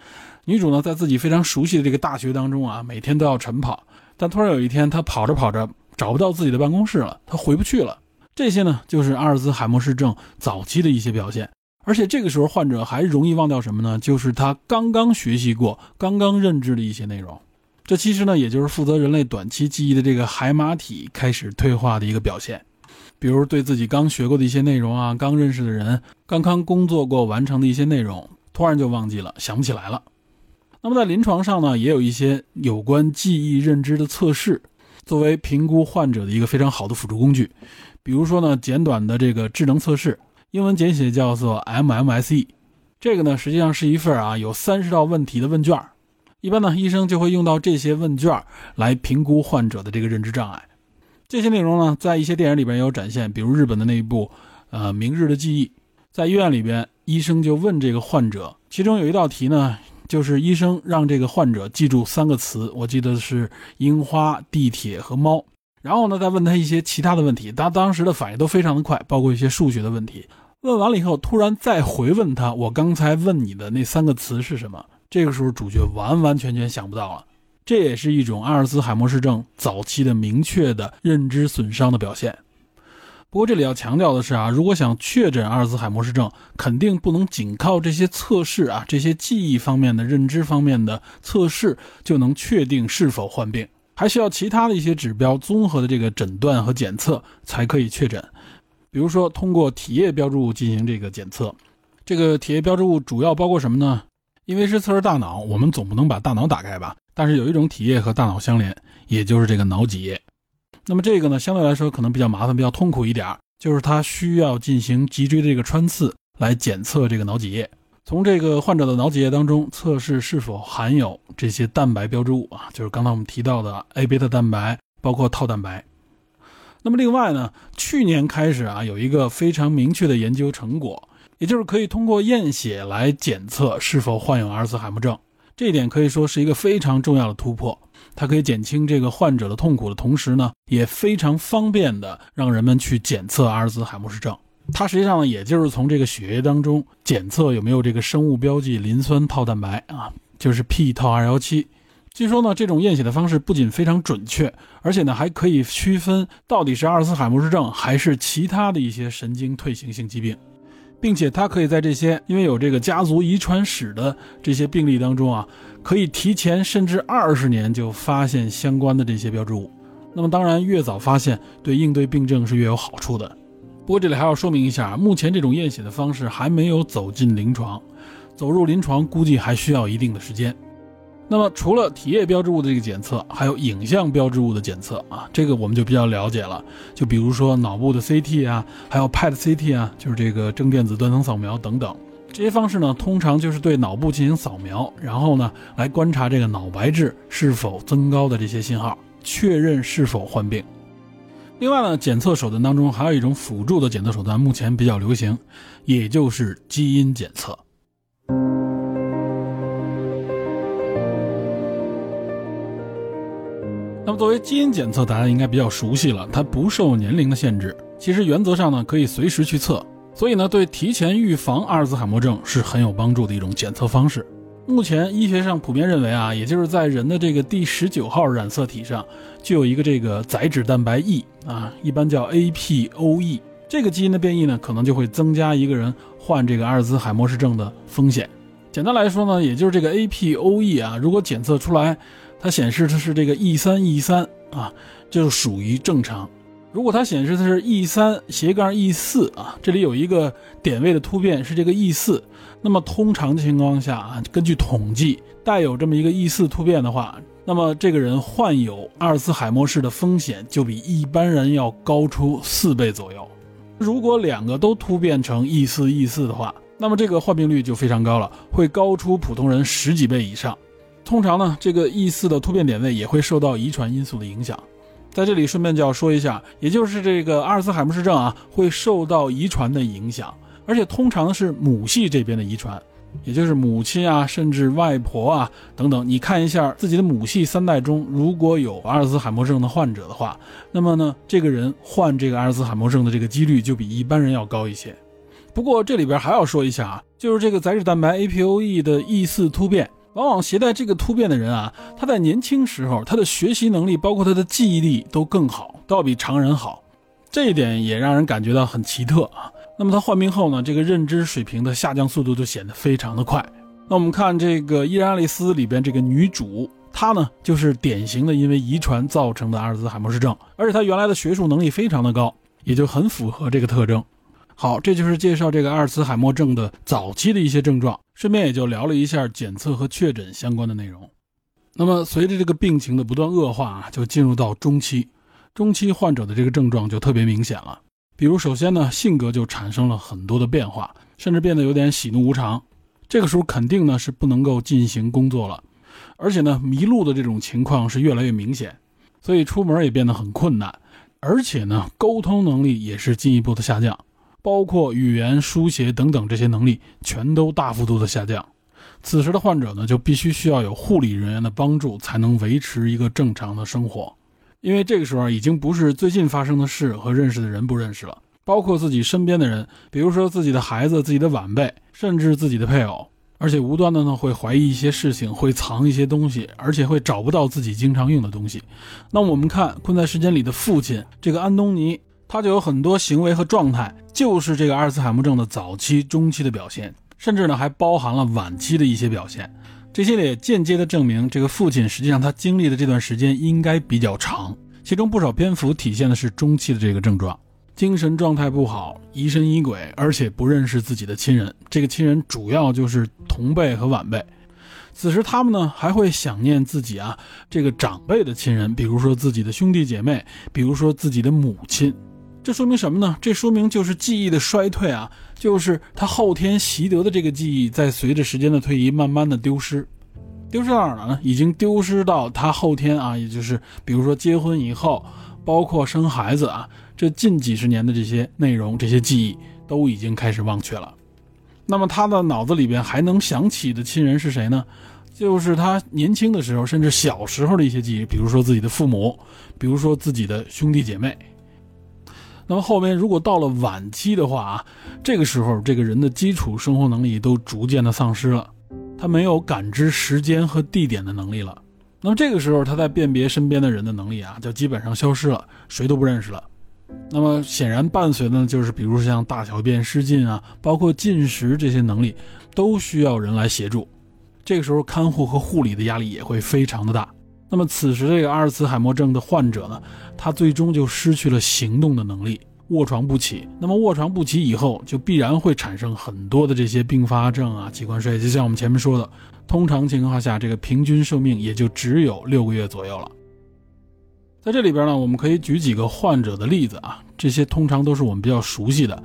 女主呢，在自己非常熟悉的这个大学当中啊，每天都要晨跑。但突然有一天，她跑着跑着找不到自己的办公室了，她回不去了。这些呢，就是阿尔兹海默氏症早期的一些表现。而且这个时候，患者还容易忘掉什么呢？就是他刚刚学习过、刚刚认知的一些内容。这其实呢，也就是负责人类短期记忆的这个海马体开始退化的一个表现。比如对自己刚学过的一些内容啊，刚认识的人，刚刚工作过完成的一些内容，突然就忘记了，想不起来了。那么在临床上呢，也有一些有关记忆认知的测试，作为评估患者的一个非常好的辅助工具。比如说呢，简短的这个智能测试，英文简写叫做 MMSE。这个呢，实际上是一份啊有三十道问题的问卷。一般呢，医生就会用到这些问卷来评估患者的这个认知障碍。这些内容呢，在一些电影里边也有展现，比如日本的那一部，呃，《明日的记忆》。在医院里边，医生就问这个患者，其中有一道题呢，就是医生让这个患者记住三个词，我记得是樱花、地铁和猫。然后呢，再问他一些其他的问题，他当时的反应都非常的快，包括一些数学的问题。问完了以后，突然再回问他，我刚才问你的那三个词是什么？这个时候，主角完完全全想不到了。这也是一种阿尔兹海默氏症早期的明确的认知损伤的表现。不过这里要强调的是啊，如果想确诊阿尔兹海默氏症，肯定不能仅靠这些测试啊，这些记忆方面的认知方面的测试就能确定是否患病，还需要其他的一些指标综合的这个诊断和检测才可以确诊。比如说通过体液标志物进行这个检测，这个体液标志物主要包括什么呢？因为是测试大脑，我们总不能把大脑打开吧？但是有一种体液和大脑相连，也就是这个脑脊液。那么这个呢，相对来说可能比较麻烦，比较痛苦一点，就是它需要进行脊椎的这个穿刺来检测这个脑脊液。从这个患者的脑脊液当中测试是否含有这些蛋白标志物啊，就是刚才我们提到的 A 贝塔蛋白，包括套蛋白。那么另外呢，去年开始啊，有一个非常明确的研究成果，也就是可以通过验血来检测是否患有阿尔兹海默症。这一点可以说是一个非常重要的突破，它可以减轻这个患者的痛苦的同时呢，也非常方便的让人们去检测阿尔兹海默氏症。它实际上呢，也就是从这个血液当中检测有没有这个生物标记磷酸套蛋白啊，就是 p 套二幺七。据说呢，这种验血的方式不仅非常准确，而且呢还可以区分到底是阿尔茨海默氏症还是其他的一些神经退行性疾病，并且它可以在这些因为有这个家族遗传史的这些病例当中啊，可以提前甚至二十年就发现相关的这些标志物。那么当然，越早发现对应对病症是越有好处的。不过这里还要说明一下，目前这种验血的方式还没有走进临床，走入临床估计还需要一定的时间。那么除了体液标志物的这个检测，还有影像标志物的检测啊，这个我们就比较了解了。就比如说脑部的 CT 啊，还有 PET CT 啊，就是这个正电子断层扫描等等。这些方式呢，通常就是对脑部进行扫描，然后呢来观察这个脑白质是否增高的这些信号，确认是否患病。另外呢，检测手段当中还有一种辅助的检测手段，目前比较流行，也就是基因检测。那么作为基因检测，大家应该比较熟悉了，它不受年龄的限制，其实原则上呢可以随时去测，所以呢对提前预防阿尔兹海默症是很有帮助的一种检测方式。目前医学上普遍认为啊，也就是在人的这个第十九号染色体上，就有一个这个载脂蛋白 E 啊，一般叫 APOE，这个基因的变异呢，可能就会增加一个人患这个阿尔兹海默氏症的风险。简单来说呢，也就是这个 APOE 啊，如果检测出来，它显示的是这个 E 三 E 三啊，就属于正常。如果它显示的是 E 三斜杠 E 四啊，这里有一个点位的突变是这个 E 四，那么通常情况下啊，根据统计，带有这么一个 E 四突变的话，那么这个人患有阿尔茨海默氏的风险就比一般人要高出四倍左右。如果两个都突变成 E 四 E 四的话，那么这个患病率就非常高了，会高出普通人十几倍以上。通常呢，这个 E 四的突变点位也会受到遗传因素的影响。在这里顺便就要说一下，也就是这个阿尔茨海默氏症啊，会受到遗传的影响，而且通常是母系这边的遗传，也就是母亲啊，甚至外婆啊等等。你看一下自己的母系三代中，如果有阿尔茨海默症的患者的话，那么呢，这个人患这个阿尔茨海默症的这个几率就比一般人要高一些。不过这里边还要说一下啊，就是这个载脂蛋白 APOE 的 E 四突变。往往携带这个突变的人啊，他在年轻时候，他的学习能力，包括他的记忆力都更好，都要比常人好。这一点也让人感觉到很奇特啊。那么他患病后呢，这个认知水平的下降速度就显得非常的快。那我们看这个《伊人爱丽丝》里边这个女主，她呢就是典型的因为遗传造成的阿尔兹海默氏症，而且她原来的学术能力非常的高，也就很符合这个特征。好，这就是介绍这个阿尔茨海默症的早期的一些症状，顺便也就聊了一下检测和确诊相关的内容。那么随着这个病情的不断恶化啊，就进入到中期，中期患者的这个症状就特别明显了。比如首先呢，性格就产生了很多的变化，甚至变得有点喜怒无常。这个时候肯定呢是不能够进行工作了，而且呢迷路的这种情况是越来越明显，所以出门也变得很困难，而且呢沟通能力也是进一步的下降。包括语言、书写等等这些能力全都大幅度的下降。此时的患者呢，就必须需要有护理人员的帮助，才能维持一个正常的生活。因为这个时候已经不是最近发生的事和认识的人不认识了，包括自己身边的人，比如说自己的孩子、自己的晚辈，甚至自己的配偶。而且无端的呢，会怀疑一些事情，会藏一些东西，而且会找不到自己经常用的东西。那我们看《困在时间里》的父亲，这个安东尼。他就有很多行为和状态，就是这个阿尔茨海默症的早期、中期的表现，甚至呢还包含了晚期的一些表现。这些也间接的证明，这个父亲实际上他经历的这段时间应该比较长，其中不少篇幅体现的是中期的这个症状，精神状态不好，疑神疑鬼，而且不认识自己的亲人。这个亲人主要就是同辈和晚辈。此时他们呢还会想念自己啊这个长辈的亲人，比如说自己的兄弟姐妹，比如说自己的母亲。这说明什么呢？这说明就是记忆的衰退啊，就是他后天习得的这个记忆，在随着时间的推移，慢慢的丢失。丢失到哪儿了呢？已经丢失到他后天啊，也就是比如说结婚以后，包括生孩子啊，这近几十年的这些内容、这些记忆都已经开始忘却了。那么他的脑子里边还能想起的亲人是谁呢？就是他年轻的时候，甚至小时候的一些记忆，比如说自己的父母，比如说自己的兄弟姐妹。那么后面如果到了晚期的话啊，这个时候这个人的基础生活能力都逐渐的丧失了。他没有感知时间和地点的能力了，那么这个时候他在辨别身边的人的能力啊，就基本上消失了，谁都不认识了。那么显然伴随的呢，就是比如像大小便失禁啊，包括进食这些能力，都需要人来协助。这个时候看护和护理的压力也会非常的大。那么此时这个阿尔茨海默症的患者呢，他最终就失去了行动的能力。卧床不起，那么卧床不起以后，就必然会产生很多的这些并发症啊，器官衰竭。就像我们前面说的，通常情况下，这个平均寿命也就只有六个月左右了。在这里边呢，我们可以举几个患者的例子啊，这些通常都是我们比较熟悉的，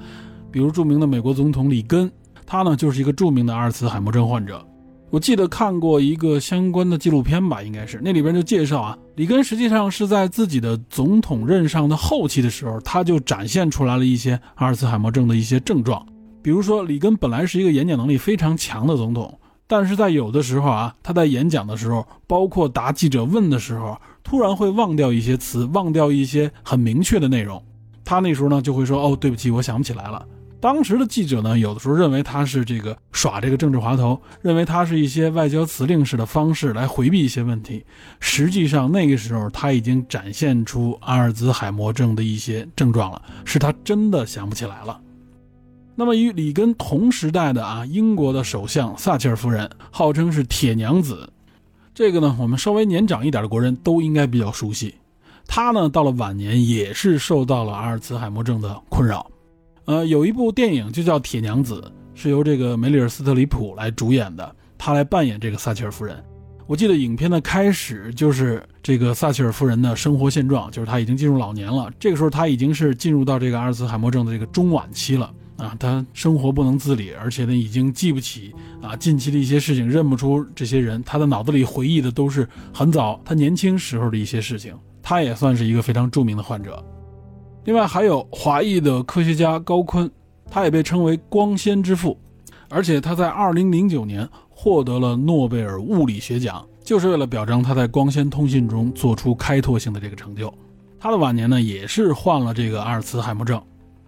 比如著名的美国总统里根，他呢就是一个著名的阿尔茨海默症患者。我记得看过一个相关的纪录片吧，应该是那里边就介绍啊，里根实际上是在自己的总统任上的后期的时候，他就展现出来了一些阿尔茨海默症的一些症状。比如说，里根本来是一个演讲能力非常强的总统，但是在有的时候啊，他在演讲的时候，包括答记者问的时候，突然会忘掉一些词，忘掉一些很明确的内容。他那时候呢就会说：“哦，对不起，我想不起来了。”当时的记者呢，有的时候认为他是这个耍这个政治滑头，认为他是一些外交辞令式的方式来回避一些问题。实际上，那个时候他已经展现出阿尔兹海默症的一些症状了，是他真的想不起来了。那么与里根同时代的啊，英国的首相撒切尔夫人，号称是铁娘子，这个呢，我们稍微年长一点的国人都应该比较熟悉。她呢，到了晚年也是受到了阿尔茨海默症的困扰。呃，有一部电影就叫《铁娘子》，是由这个梅丽尔·斯特里普来主演的，她来扮演这个撒切尔夫人。我记得影片的开始就是这个撒切尔夫人的生活现状，就是她已经进入老年了，这个时候她已经是进入到这个阿尔茨海默症的这个中晚期了啊，她生活不能自理，而且呢已经记不起啊近期的一些事情，认不出这些人，她的脑子里回忆的都是很早她年轻时候的一些事情，她也算是一个非常著名的患者。另外还有华裔的科学家高锟，他也被称为光纤之父，而且他在2009年获得了诺贝尔物理学奖，就是为了表彰他在光纤通信中做出开拓性的这个成就。他的晚年呢，也是患了这个阿尔茨海默症，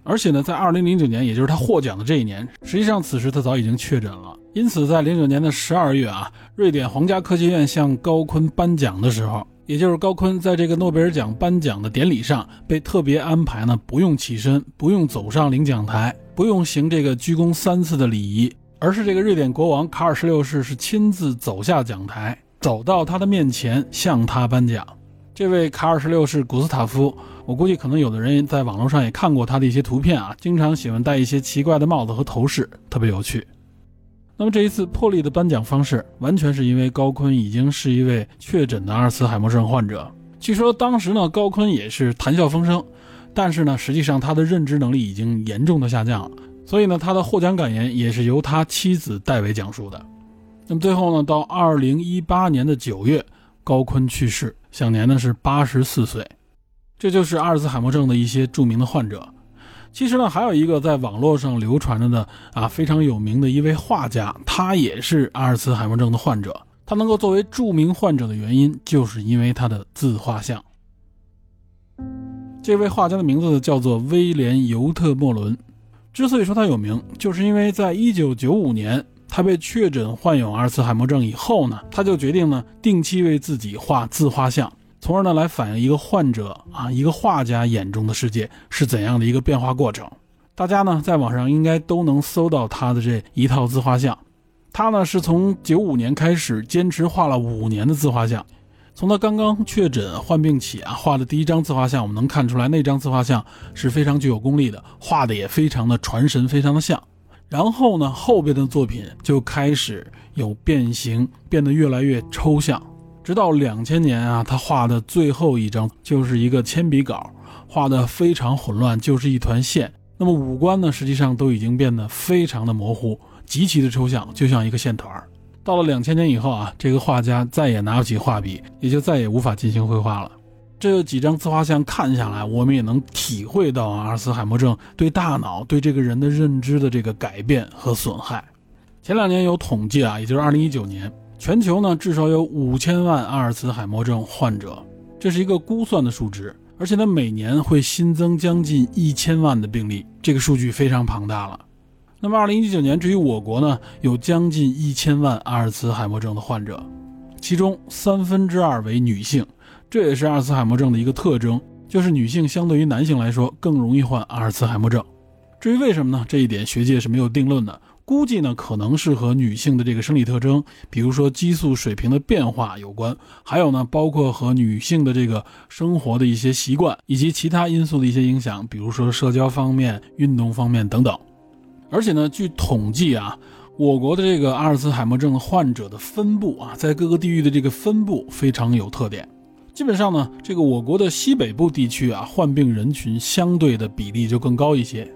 而且呢，在2009年，也就是他获奖的这一年，实际上此时他早已经确诊了。因此，在09年的12月啊，瑞典皇家科学院向高锟颁奖的时候。也就是高锟在这个诺贝尔奖颁奖的典礼上被特别安排呢，不用起身，不用走上领奖台，不用行这个鞠躬三次的礼仪，而是这个瑞典国王卡尔十六世是亲自走下讲台，走到他的面前向他颁奖。这位卡尔十六世古斯塔夫，我估计可能有的人在网络上也看过他的一些图片啊，经常喜欢戴一些奇怪的帽子和头饰，特别有趣。那么这一次破例的颁奖方式，完全是因为高锟已经是一位确诊的阿尔茨海默症患者。据说当时呢，高锟也是谈笑风生，但是呢，实际上他的认知能力已经严重的下降了。所以呢，他的获奖感言也是由他妻子代为讲述的。那么最后呢，到二零一八年的九月，高锟去世，享年呢是八十四岁。这就是阿尔茨海默症的一些著名的患者。其实呢，还有一个在网络上流传着的啊非常有名的一位画家，他也是阿尔茨海默症的患者。他能够作为著名患者的原因，就是因为他的自画像。这位画家的名字叫做威廉·尤特莫伦。之所以说他有名，就是因为在一九九五年他被确诊患有阿尔茨海默症以后呢，他就决定呢定期为自己画自画像。从而呢，来反映一个患者啊，一个画家眼中的世界是怎样的一个变化过程。大家呢，在网上应该都能搜到他的这一套自画像。他呢，是从九五年开始坚持画了五年的自画像。从他刚刚确诊患病起啊，画的第一张自画像，我们能看出来那张自画像是非常具有功力的，画的也非常的传神，非常的像。然后呢，后边的作品就开始有变形，变得越来越抽象。直到两千年啊，他画的最后一张就是一个铅笔稿，画的非常混乱，就是一团线。那么五官呢，实际上都已经变得非常的模糊，极其的抽象，就像一个线团。到了两千年以后啊，这个画家再也拿不起画笔，也就再也无法进行绘画了。这几张自画像看下来，我们也能体会到阿尔茨海默症对大脑、对这个人的认知的这个改变和损害。前两年有统计啊，也就是二零一九年，全球呢至少有五千万阿尔茨海默症患者，这是一个估算的数值，而且呢每年会新增将近一千万的病例，这个数据非常庞大了。那么二零一九年，至于我国呢，有将近一千万阿尔茨海默症的患者，其中三分之二为女性。这也是阿尔茨海默症的一个特征，就是女性相对于男性来说更容易患阿尔茨海默症。至于为什么呢？这一点学界是没有定论的，估计呢可能是和女性的这个生理特征，比如说激素水平的变化有关，还有呢包括和女性的这个生活的一些习惯以及其他因素的一些影响，比如说社交方面、运动方面等等。而且呢，据统计啊，我国的这个阿尔茨海默症患者的分布啊，在各个地域的这个分布非常有特点。基本上呢，这个我国的西北部地区啊，患病人群相对的比例就更高一些。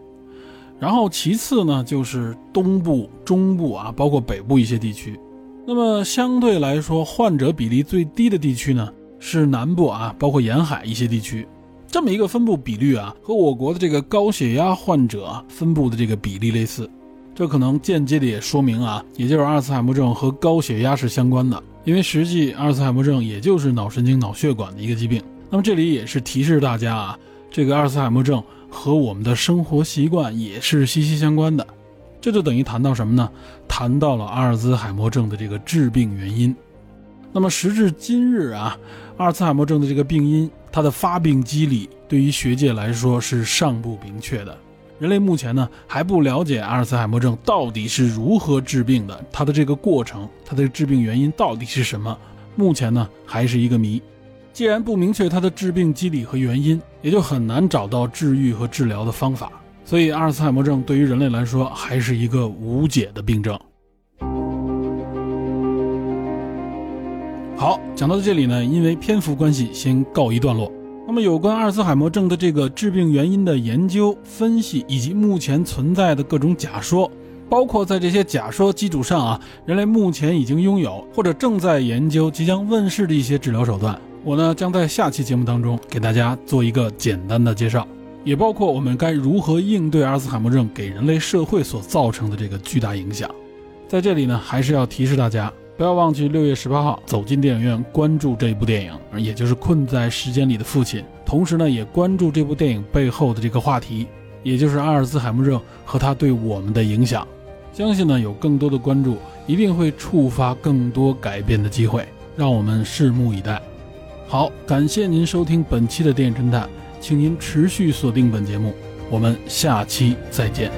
然后其次呢，就是东部、中部啊，包括北部一些地区。那么相对来说，患者比例最低的地区呢，是南部啊，包括沿海一些地区。这么一个分布比率啊，和我国的这个高血压患者分布的这个比例类似。这可能间接的也说明啊，也就是阿尔茨海默症和高血压是相关的。因为实际阿尔茨海默症也就是脑神经脑血管的一个疾病，那么这里也是提示大家啊，这个阿尔茨海默症和我们的生活习惯也是息息相关的，这就等于谈到什么呢？谈到了阿尔兹海默症的这个致病原因。那么时至今日啊，阿尔茨海默症的这个病因，它的发病机理对于学界来说是尚不明确的。人类目前呢还不了解阿尔茨海默症到底是如何治病的，它的这个过程，它的致病原因到底是什么？目前呢还是一个谜。既然不明确它的致病机理和原因，也就很难找到治愈和治疗的方法。所以阿尔茨海默症对于人类来说还是一个无解的病症。好，讲到这里呢，因为篇幅关系，先告一段落。那么，有关阿尔茨海默症的这个致病原因的研究、分析，以及目前存在的各种假说，包括在这些假说基础上啊，人类目前已经拥有或者正在研究、即将问世的一些治疗手段，我呢将在下期节目当中给大家做一个简单的介绍，也包括我们该如何应对阿尔茨海默症给人类社会所造成的这个巨大影响。在这里呢，还是要提示大家。不要忘记六月十八号走进电影院，关注这一部电影，也就是《困在时间里的父亲》。同时呢，也关注这部电影背后的这个话题，也就是阿尔兹海默症和他对我们的影响。相信呢，有更多的关注，一定会触发更多改变的机会。让我们拭目以待。好，感谢您收听本期的电影侦探，请您持续锁定本节目，我们下期再见。